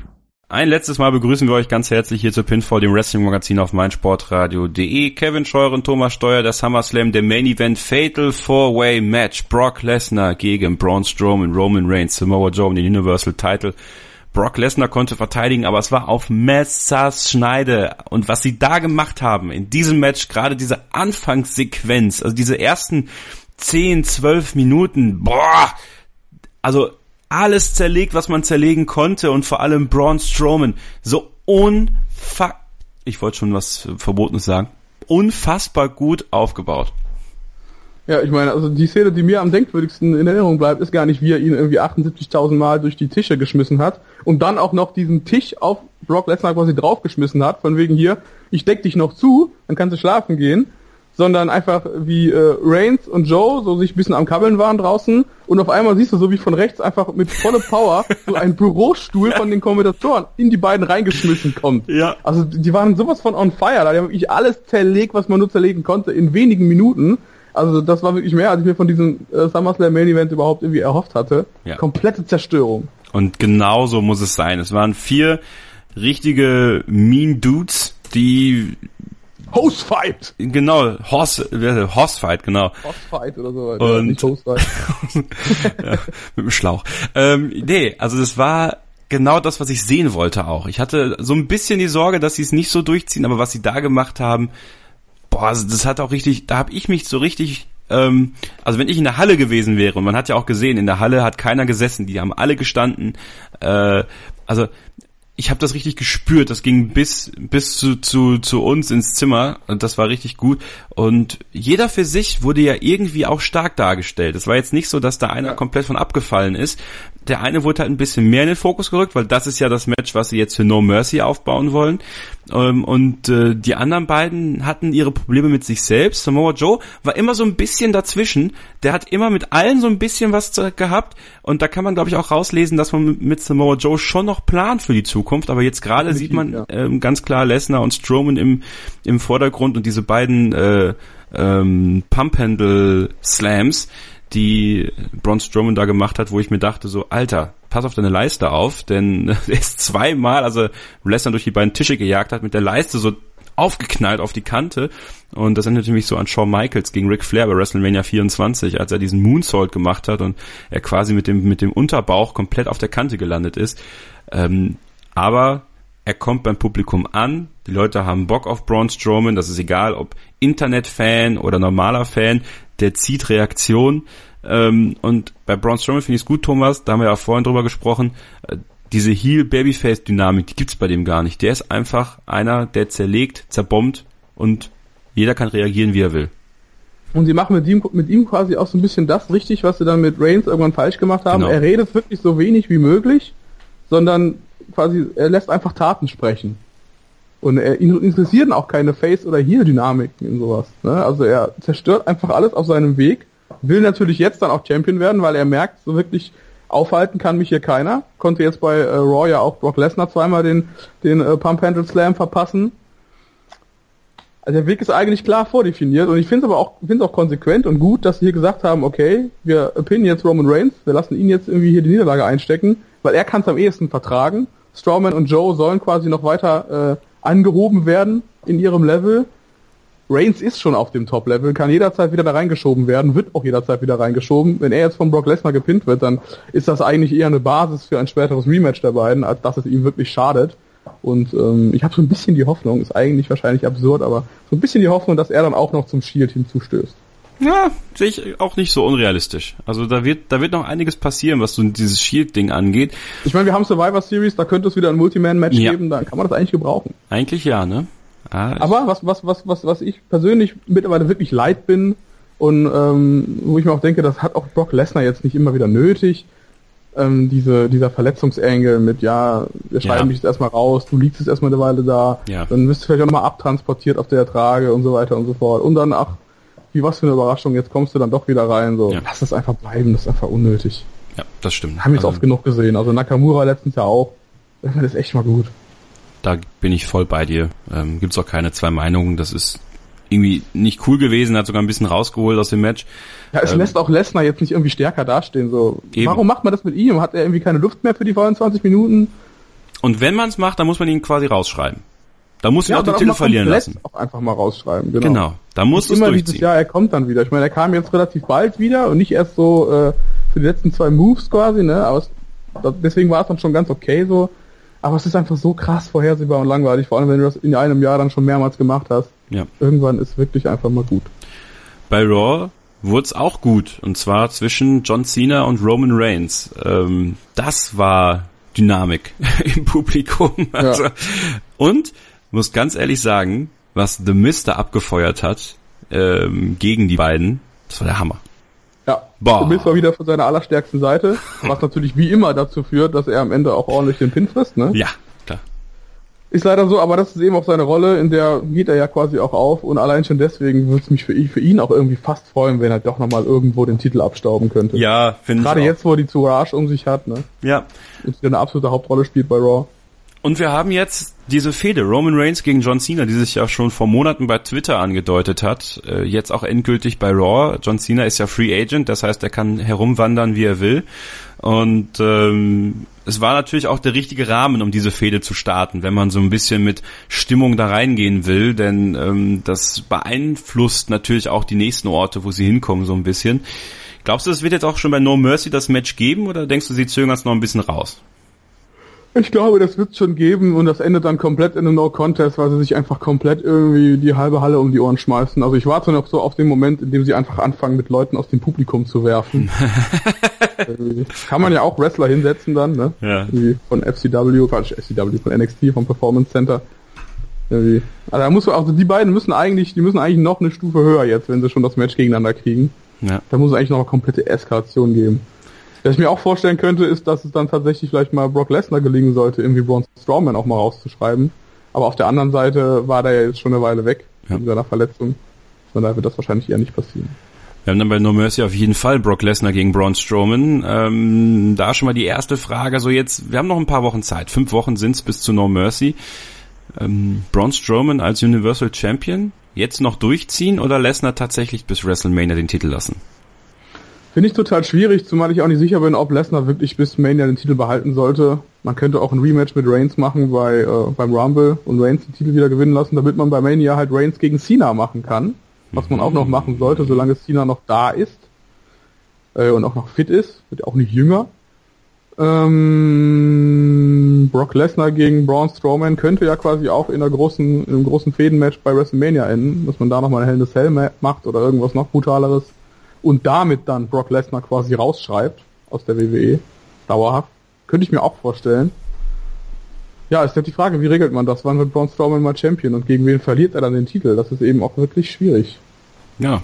Ein letztes Mal begrüßen wir euch ganz herzlich hier zu Pinfall, dem Wrestling-Magazin auf meinsportradio.de. Kevin Scheuren, Thomas Steuer, der SummerSlam, der Main Event Fatal Four-Way Match. Brock Lesnar gegen Braun Strowman, Roman Reigns, Samoa Joe um den Universal Title. Brock Lesnar konnte verteidigen, aber es war auf Messers Schneide. Und was sie da gemacht haben in diesem Match, gerade diese Anfangssequenz, also diese ersten 10, 12 Minuten, boah, also alles zerlegt, was man zerlegen konnte und vor allem Braun Strowman. So unfa ich wollte schon was Verbotenes sagen, unfassbar gut aufgebaut. Ja, ich meine, also die Szene, die mir am denkwürdigsten in Erinnerung bleibt, ist gar nicht, wie er ihn irgendwie 78.000 Mal durch die Tische geschmissen hat und dann auch noch diesen Tisch auf Brock Lesnar quasi draufgeschmissen hat, von wegen hier, ich deck dich noch zu, dann kannst du schlafen gehen sondern einfach wie äh, Reigns und Joe so sich ein bisschen am Kabbeln waren draußen und auf einmal siehst du so wie von rechts einfach mit voller Power so ein Bürostuhl von den Kommentatoren in die beiden reingeschmissen kommt. Ja. Also die waren sowas von on fire, da haben wirklich alles zerlegt, was man nur zerlegen konnte in wenigen Minuten. Also das war wirklich mehr, als ich mir von diesem äh, SummerSlam Main Event überhaupt irgendwie erhofft hatte. Ja. Komplette Zerstörung. Und genauso muss es sein. Es waren vier richtige Mean Dudes, die Hostfight! Genau, Horse, Horsefight, genau. Horsefight oder so. Und, ja, mit dem Schlauch. Ähm, nee, also das war genau das, was ich sehen wollte auch. Ich hatte so ein bisschen die Sorge, dass sie es nicht so durchziehen, aber was sie da gemacht haben, boah, also das hat auch richtig, da habe ich mich so richtig ähm, also wenn ich in der Halle gewesen wäre, und man hat ja auch gesehen, in der Halle hat keiner gesessen, die haben alle gestanden. Äh, also ich habe das richtig gespürt. Das ging bis bis zu, zu zu uns ins Zimmer und das war richtig gut. Und jeder für sich wurde ja irgendwie auch stark dargestellt. Es war jetzt nicht so, dass da einer komplett von abgefallen ist der eine wurde halt ein bisschen mehr in den Fokus gerückt, weil das ist ja das Match, was sie jetzt für No Mercy aufbauen wollen. Ähm, und äh, die anderen beiden hatten ihre Probleme mit sich selbst. Samoa Joe war immer so ein bisschen dazwischen. Der hat immer mit allen so ein bisschen was gehabt. Und da kann man, glaube ich, auch rauslesen, dass man mit Samoa Joe schon noch plant für die Zukunft. Aber jetzt gerade sieht man ja. ähm, ganz klar Lesnar und Strowman im, im Vordergrund und diese beiden äh, ähm, Pump-Handle-Slams die Braun Strowman da gemacht hat, wo ich mir dachte so, Alter, pass auf deine Leiste auf, denn er ist zweimal, also Lesnar durch die beiden Tische gejagt hat, mit der Leiste so aufgeknallt auf die Kante und das erinnerte mich so an Shawn Michaels gegen Ric Flair bei WrestleMania 24, als er diesen Moonsault gemacht hat und er quasi mit dem mit dem Unterbauch komplett auf der Kante gelandet ist. Ähm, aber er kommt beim Publikum an, die Leute haben Bock auf Braun Strowman, das ist egal, ob Internetfan oder normaler Fan, der zieht Reaktion. Ähm, und bei Braun Strowman finde ich es gut, Thomas, da haben wir ja vorhin drüber gesprochen, äh, diese Heel-Babyface-Dynamik, die gibt's bei dem gar nicht. Der ist einfach einer, der zerlegt, zerbombt und jeder kann reagieren, wie er will. Und sie machen mit ihm, mit ihm quasi auch so ein bisschen das richtig, was sie dann mit Reigns irgendwann falsch gemacht haben. Genau. Er redet wirklich so wenig wie möglich, sondern quasi, er lässt einfach Taten sprechen. Und er ihn interessieren auch keine Face- oder Heel-Dynamiken in sowas. Ne? Also er zerstört einfach alles auf seinem Weg, will natürlich jetzt dann auch Champion werden, weil er merkt, so wirklich aufhalten kann mich hier keiner. Konnte jetzt bei äh, Raw ja auch Brock Lesnar zweimal den, den äh, Pump Handle Slam verpassen. Also der Weg ist eigentlich klar vordefiniert und ich finde es aber auch, finde auch konsequent und gut, dass sie hier gesagt haben, okay, wir pinnen jetzt Roman Reigns, wir lassen ihn jetzt irgendwie hier die Niederlage einstecken, weil er kann es am ehesten vertragen. Strowman und Joe sollen quasi noch weiter äh, angehoben werden in ihrem Level. Reigns ist schon auf dem Top-Level, kann jederzeit wieder da reingeschoben werden, wird auch jederzeit wieder reingeschoben. Wenn er jetzt von Brock Lesnar gepinnt wird, dann ist das eigentlich eher eine Basis für ein späteres Rematch der beiden, als dass es ihm wirklich schadet. Und ähm, ich habe so ein bisschen die Hoffnung, ist eigentlich wahrscheinlich absurd, aber so ein bisschen die Hoffnung, dass er dann auch noch zum Shield hinzustößt. Ja, sehe ich auch nicht so unrealistisch. Also da wird, da wird noch einiges passieren, was so dieses Shield-Ding angeht. Ich meine, wir haben Survivor Series, da könnte es wieder ein Multiman-Match ja. geben, da kann man das eigentlich gebrauchen. Eigentlich ja, ne? Ah, Aber was, was, was, was, was ich persönlich mittlerweile wirklich leid bin und ähm, wo ich mir auch denke, das hat auch Brock Lesnar jetzt nicht immer wieder nötig, ähm, diese, dieser Verletzungsengel mit, ja, wir schreiben ja. dich jetzt erstmal raus, du liegst jetzt erstmal eine Weile da, ja. dann wirst du vielleicht auch nochmal abtransportiert auf der Trage und so weiter und so fort. Und dann, ach, wie was für eine Überraschung, jetzt kommst du dann doch wieder rein. So, ja. lass es einfach bleiben, das ist einfach unnötig. Ja, das stimmt. Haben wir jetzt also, oft genug gesehen. Also Nakamura letztens ja auch. Das ist echt mal gut. Da bin ich voll bei dir. Ähm, Gibt auch keine zwei Meinungen. Das ist irgendwie nicht cool gewesen, hat sogar ein bisschen rausgeholt aus dem Match. Ja, es ähm, lässt auch Lesnar jetzt nicht irgendwie stärker dastehen. So, eben. warum macht man das mit ihm? Hat er irgendwie keine Luft mehr für die 22 Minuten? Und wenn man es macht, dann muss man ihn quasi rausschreiben. Da muss ja, ihn auch den Titel verlieren lassen. Auch einfach mal rausschreiben, genau. Genau, da muss es immer durchziehen. dieses Jahr, er kommt dann wieder. Ich meine, er kam jetzt relativ bald wieder und nicht erst so äh, für die letzten zwei Moves quasi, ne? Aber es, deswegen war es dann schon ganz okay so. Aber es ist einfach so krass vorhersehbar und langweilig, vor allem wenn du das in einem Jahr dann schon mehrmals gemacht hast. Ja. Irgendwann ist wirklich einfach mal gut. Bei Raw wurde es auch gut. Und zwar zwischen John Cena und Roman Reigns. Ähm, das war Dynamik im Publikum. Also, ja. Und muss ganz ehrlich sagen, was The Mister abgefeuert hat ähm, gegen die beiden, das war der Hammer. Ja, Boah. The Miz war wieder von seiner allerstärksten Seite, was natürlich wie immer dazu führt, dass er am Ende auch ordentlich den Pin frisst, ne? Ja, klar. Ist leider so, aber das ist eben auch seine Rolle, in der geht er ja quasi auch auf und allein schon deswegen würde es mich für ihn, für ihn auch irgendwie fast freuen, wenn er doch nochmal irgendwo den Titel abstauben könnte. Ja, finde ich Gerade jetzt, wo die Tourage um sich hat, ne? Ja. Und eine absolute Hauptrolle spielt bei Raw. Und wir haben jetzt diese Fehde Roman Reigns gegen John Cena, die sich ja schon vor Monaten bei Twitter angedeutet hat, äh, jetzt auch endgültig bei Raw. John Cena ist ja Free Agent, das heißt, er kann herumwandern, wie er will. Und ähm, es war natürlich auch der richtige Rahmen, um diese Fehde zu starten, wenn man so ein bisschen mit Stimmung da reingehen will, denn ähm, das beeinflusst natürlich auch die nächsten Orte, wo sie hinkommen, so ein bisschen. Glaubst du, es wird jetzt auch schon bei No Mercy das Match geben oder denkst du, sie zögern es noch ein bisschen raus? Ich glaube, das wird schon geben und das endet dann komplett in einem No-Contest, weil sie sich einfach komplett irgendwie die halbe Halle um die Ohren schmeißen. Also ich warte noch so auf den Moment, in dem sie einfach anfangen, mit Leuten aus dem Publikum zu werfen. Kann man ja auch Wrestler hinsetzen dann, ne? Ja. Wie von FCW, Quatsch, FCW, von NXT, vom Performance Center. Irgendwie. Also da muss man, also die beiden müssen eigentlich, die müssen eigentlich noch eine Stufe höher jetzt, wenn sie schon das Match gegeneinander kriegen. Ja. Da muss es eigentlich noch eine komplette Eskalation geben. Was ich mir auch vorstellen könnte, ist, dass es dann tatsächlich vielleicht mal Brock Lesnar gelingen sollte, irgendwie Braun Strowman auch mal rauszuschreiben. Aber auf der anderen Seite war der ja jetzt schon eine Weile weg, ja. wegen seiner Verletzung. Von daher wird das wahrscheinlich eher nicht passieren. Wir haben dann bei No Mercy auf jeden Fall Brock Lesnar gegen Braun Strowman. Ähm, da schon mal die erste Frage. So jetzt, wir haben noch ein paar Wochen Zeit. Fünf Wochen sind's bis zu No Mercy. Ähm, Braun Strowman als Universal Champion jetzt noch durchziehen oder Lesnar tatsächlich bis WrestleMania den Titel lassen? Finde ich total schwierig, zumal ich auch nicht sicher bin, ob Lesnar wirklich bis Mania den Titel behalten sollte. Man könnte auch ein Rematch mit Reigns machen bei, äh, beim Rumble und Reigns den Titel wieder gewinnen lassen, damit man bei Mania halt Reigns gegen Cena machen kann. Was man auch noch machen sollte, solange Cena noch da ist äh, und auch noch fit ist, wird auch nicht jünger. Ähm, Brock Lesnar gegen Braun Strowman könnte ja quasi auch in, einer großen, in einem großen Fädenmatch bei WrestleMania enden, dass man da nochmal ein Hell in Cell macht oder irgendwas noch brutaleres und damit dann Brock Lesnar quasi rausschreibt aus der WWE, dauerhaft, könnte ich mir auch vorstellen. Ja, ist ja die Frage, wie regelt man das? Wann wird Braun Strowman mal Champion und gegen wen verliert er dann den Titel? Das ist eben auch wirklich schwierig. Ja,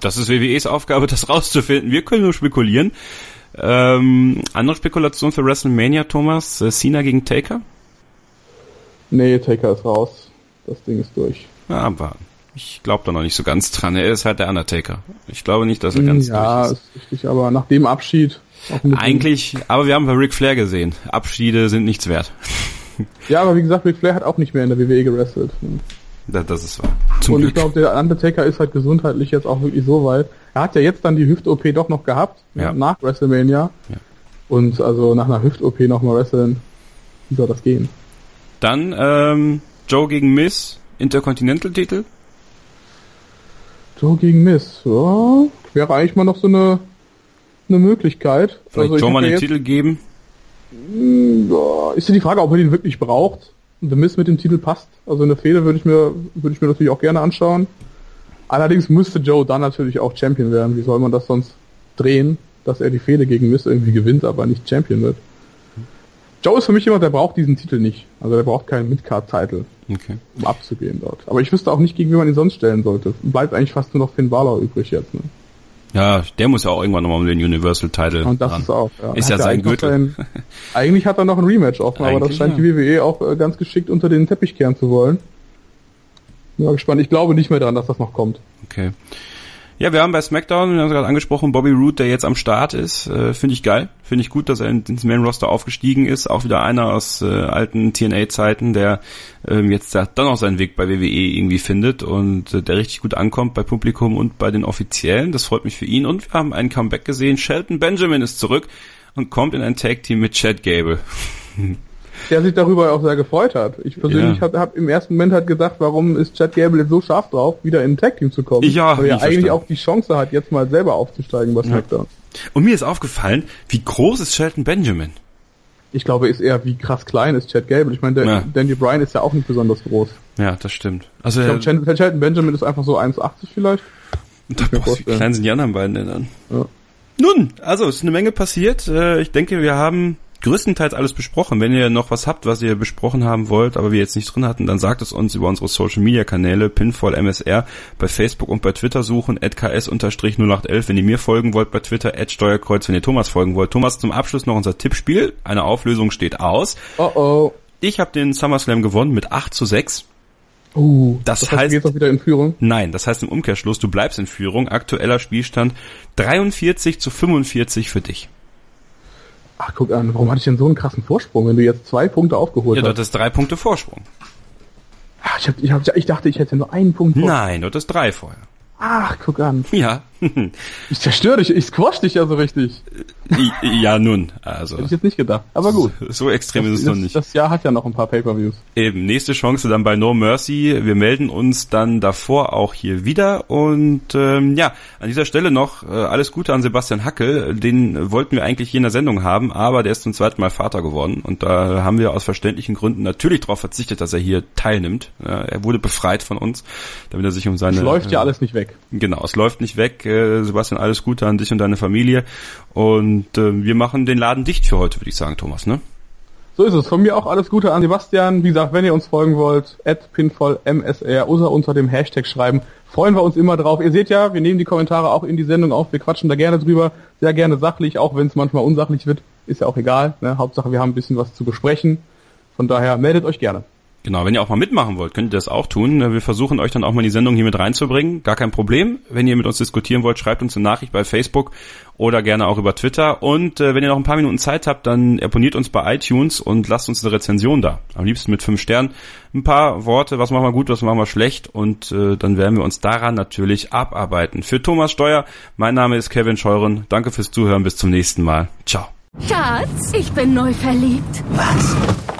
das ist WWEs Aufgabe, das rauszufinden. Wir können nur spekulieren. Ähm, andere Spekulation für WrestleMania, Thomas? Äh, Cena gegen Taker? Nee, Taker ist raus. Das Ding ist durch. Ja, aber ich glaube da noch nicht so ganz dran. Er ist halt der Undertaker. Ich glaube nicht, dass er ganz ja, durch ist. Ja, ist richtig, aber nach dem Abschied. Eigentlich, aber wir haben bei Ric Flair gesehen. Abschiede sind nichts wert. Ja, aber wie gesagt, Ric Flair hat auch nicht mehr in der WWE gewrestelt. Das, das ist wahr. Zum Und Glück. ich glaube, der Undertaker ist halt gesundheitlich jetzt auch wirklich so weit. Er hat ja jetzt dann die Hüft-OP doch noch gehabt, ja. nach WrestleMania. Ja. Und also nach einer Hüft-OP nochmal wresteln, wie soll das gehen? Dann ähm, Joe gegen Miss, Intercontinental-Titel. Joe gegen Miss. Ja, wäre eigentlich mal noch so eine, eine Möglichkeit. Vielleicht also Joe mal den jetzt, Titel geben? Hm, ja, ist ja die Frage, ob er den wirklich braucht. The Miss mit dem Titel passt. Also eine Fehde würde ich mir, würde ich mir natürlich auch gerne anschauen. Allerdings müsste Joe dann natürlich auch Champion werden. Wie soll man das sonst drehen, dass er die Fehde gegen Miss irgendwie gewinnt, aber nicht Champion wird? Joe ist für mich jemand, der braucht diesen Titel nicht. Also der braucht keinen Midcard-Titel, okay. um abzugehen dort. Aber ich wüsste auch nicht, gegen wen man ihn sonst stellen sollte. Bleibt eigentlich fast nur noch Finn Balor übrig jetzt. Ne? Ja, der muss ja auch irgendwann nochmal um den Universal-Titel Und das ran. ist auch, ja. Ist ja sein Gürtel. Ein, eigentlich hat er noch ein Rematch offen, aber das scheint ja. die WWE auch äh, ganz geschickt unter den Teppich kehren zu wollen. Bin mal gespannt. Ich glaube nicht mehr daran, dass das noch kommt. Okay. Ja, wir haben bei SmackDown, wir haben es gerade angesprochen, Bobby Roode, der jetzt am Start ist, äh, finde ich geil. Finde ich gut, dass er ins Main Roster aufgestiegen ist. Auch wieder einer aus äh, alten TNA-Zeiten, der ähm, jetzt dann auch seinen Weg bei WWE irgendwie findet und äh, der richtig gut ankommt bei Publikum und bei den Offiziellen. Das freut mich für ihn. Und wir haben einen Comeback gesehen. Shelton Benjamin ist zurück und kommt in ein Tag-Team mit Chad Gable. der sich darüber auch sehr gefreut hat. Ich persönlich ja. habe hab im ersten Moment halt gedacht, warum ist Chad Gable jetzt so scharf drauf, wieder in Tag Team zu kommen? Ja, weil er eigentlich verstanden. auch die Chance hat, jetzt mal selber aufzusteigen bei SmackDown. Ja. Und mir ist aufgefallen, wie groß ist Shelton Benjamin? Ich glaube, ist eher wie krass klein ist Chad Gable. Ich meine, der ja. Danny Bryan ist ja auch nicht besonders groß. Ja, das stimmt. Also ich glaube, Shelton Benjamin ist einfach so 1,80 vielleicht. Da boah, wie klein sind die anderen beiden denn dann? Ja. Nun, also es ist eine Menge passiert. Äh, ich denke, wir haben größtenteils alles besprochen. Wenn ihr noch was habt, was ihr besprochen haben wollt, aber wir jetzt nicht drin hatten, dann sagt es uns über unsere Social Media Kanäle, Pinfall MSR, bei Facebook und bei Twitter suchen, ks-0811, wenn ihr mir folgen wollt, bei Twitter, Steuerkreuz, wenn ihr Thomas folgen wollt. Thomas, zum Abschluss noch unser Tippspiel. Eine Auflösung steht aus. Oh oh. Ich habe den SummerSlam gewonnen mit 8 zu 6. Uh, das, das heißt, heißt, du gehst wieder in Führung? Nein, das heißt im Umkehrschluss, du bleibst in Führung. Aktueller Spielstand 43 zu 45 für dich. Ach, guck an, warum hatte ich denn so einen krassen Vorsprung, wenn du jetzt zwei Punkte aufgeholt ja, hast? Ja, das ist drei Punkte Vorsprung. Ach, ich, hab, ich, hab, ich dachte, ich hätte nur einen Punkt. Vorsprung. Nein, das ist drei vorher. Ach, guck an. Ja. Ich zerstöre dich, ich squash dich ja so richtig. Ja, nun, also. Hätte ich jetzt nicht gedacht, aber gut. So extrem das, ist es noch nicht. Das Jahr hat ja noch ein paar Pay-Per-Views. Eben, nächste Chance dann bei No Mercy. Wir melden uns dann davor auch hier wieder und ähm, ja, an dieser Stelle noch äh, alles Gute an Sebastian Hackel. Den wollten wir eigentlich hier in der Sendung haben, aber der ist zum zweiten Mal Vater geworden und da haben wir aus verständlichen Gründen natürlich darauf verzichtet, dass er hier teilnimmt. Ja, er wurde befreit von uns, damit er sich um seine... Es läuft ja äh, alles nicht weg. Genau, es läuft nicht weg. Äh, Sebastian, alles Gute an dich und deine Familie und äh, wir machen den Laden dicht für heute, würde ich sagen, Thomas, ne? So ist es. Von mir auch alles Gute an Sebastian. Wie gesagt, wenn ihr uns folgen wollt, at pinfallmsr oder unter dem Hashtag schreiben, freuen wir uns immer drauf. Ihr seht ja, wir nehmen die Kommentare auch in die Sendung auf. Wir quatschen da gerne drüber, sehr gerne sachlich, auch wenn es manchmal unsachlich wird. Ist ja auch egal. Ne? Hauptsache, wir haben ein bisschen was zu besprechen. Von daher meldet euch gerne. Genau, wenn ihr auch mal mitmachen wollt, könnt ihr das auch tun. Wir versuchen euch dann auch mal in die Sendung hier mit reinzubringen. Gar kein Problem. Wenn ihr mit uns diskutieren wollt, schreibt uns eine Nachricht bei Facebook oder gerne auch über Twitter. Und äh, wenn ihr noch ein paar Minuten Zeit habt, dann abonniert uns bei iTunes und lasst uns eine Rezension da. Am liebsten mit fünf Sternen. Ein paar Worte, was machen wir gut, was machen wir schlecht. Und äh, dann werden wir uns daran natürlich abarbeiten. Für Thomas Steuer, mein Name ist Kevin Scheuren. Danke fürs Zuhören. Bis zum nächsten Mal. Ciao. Schatz, ich bin neu verliebt. Was?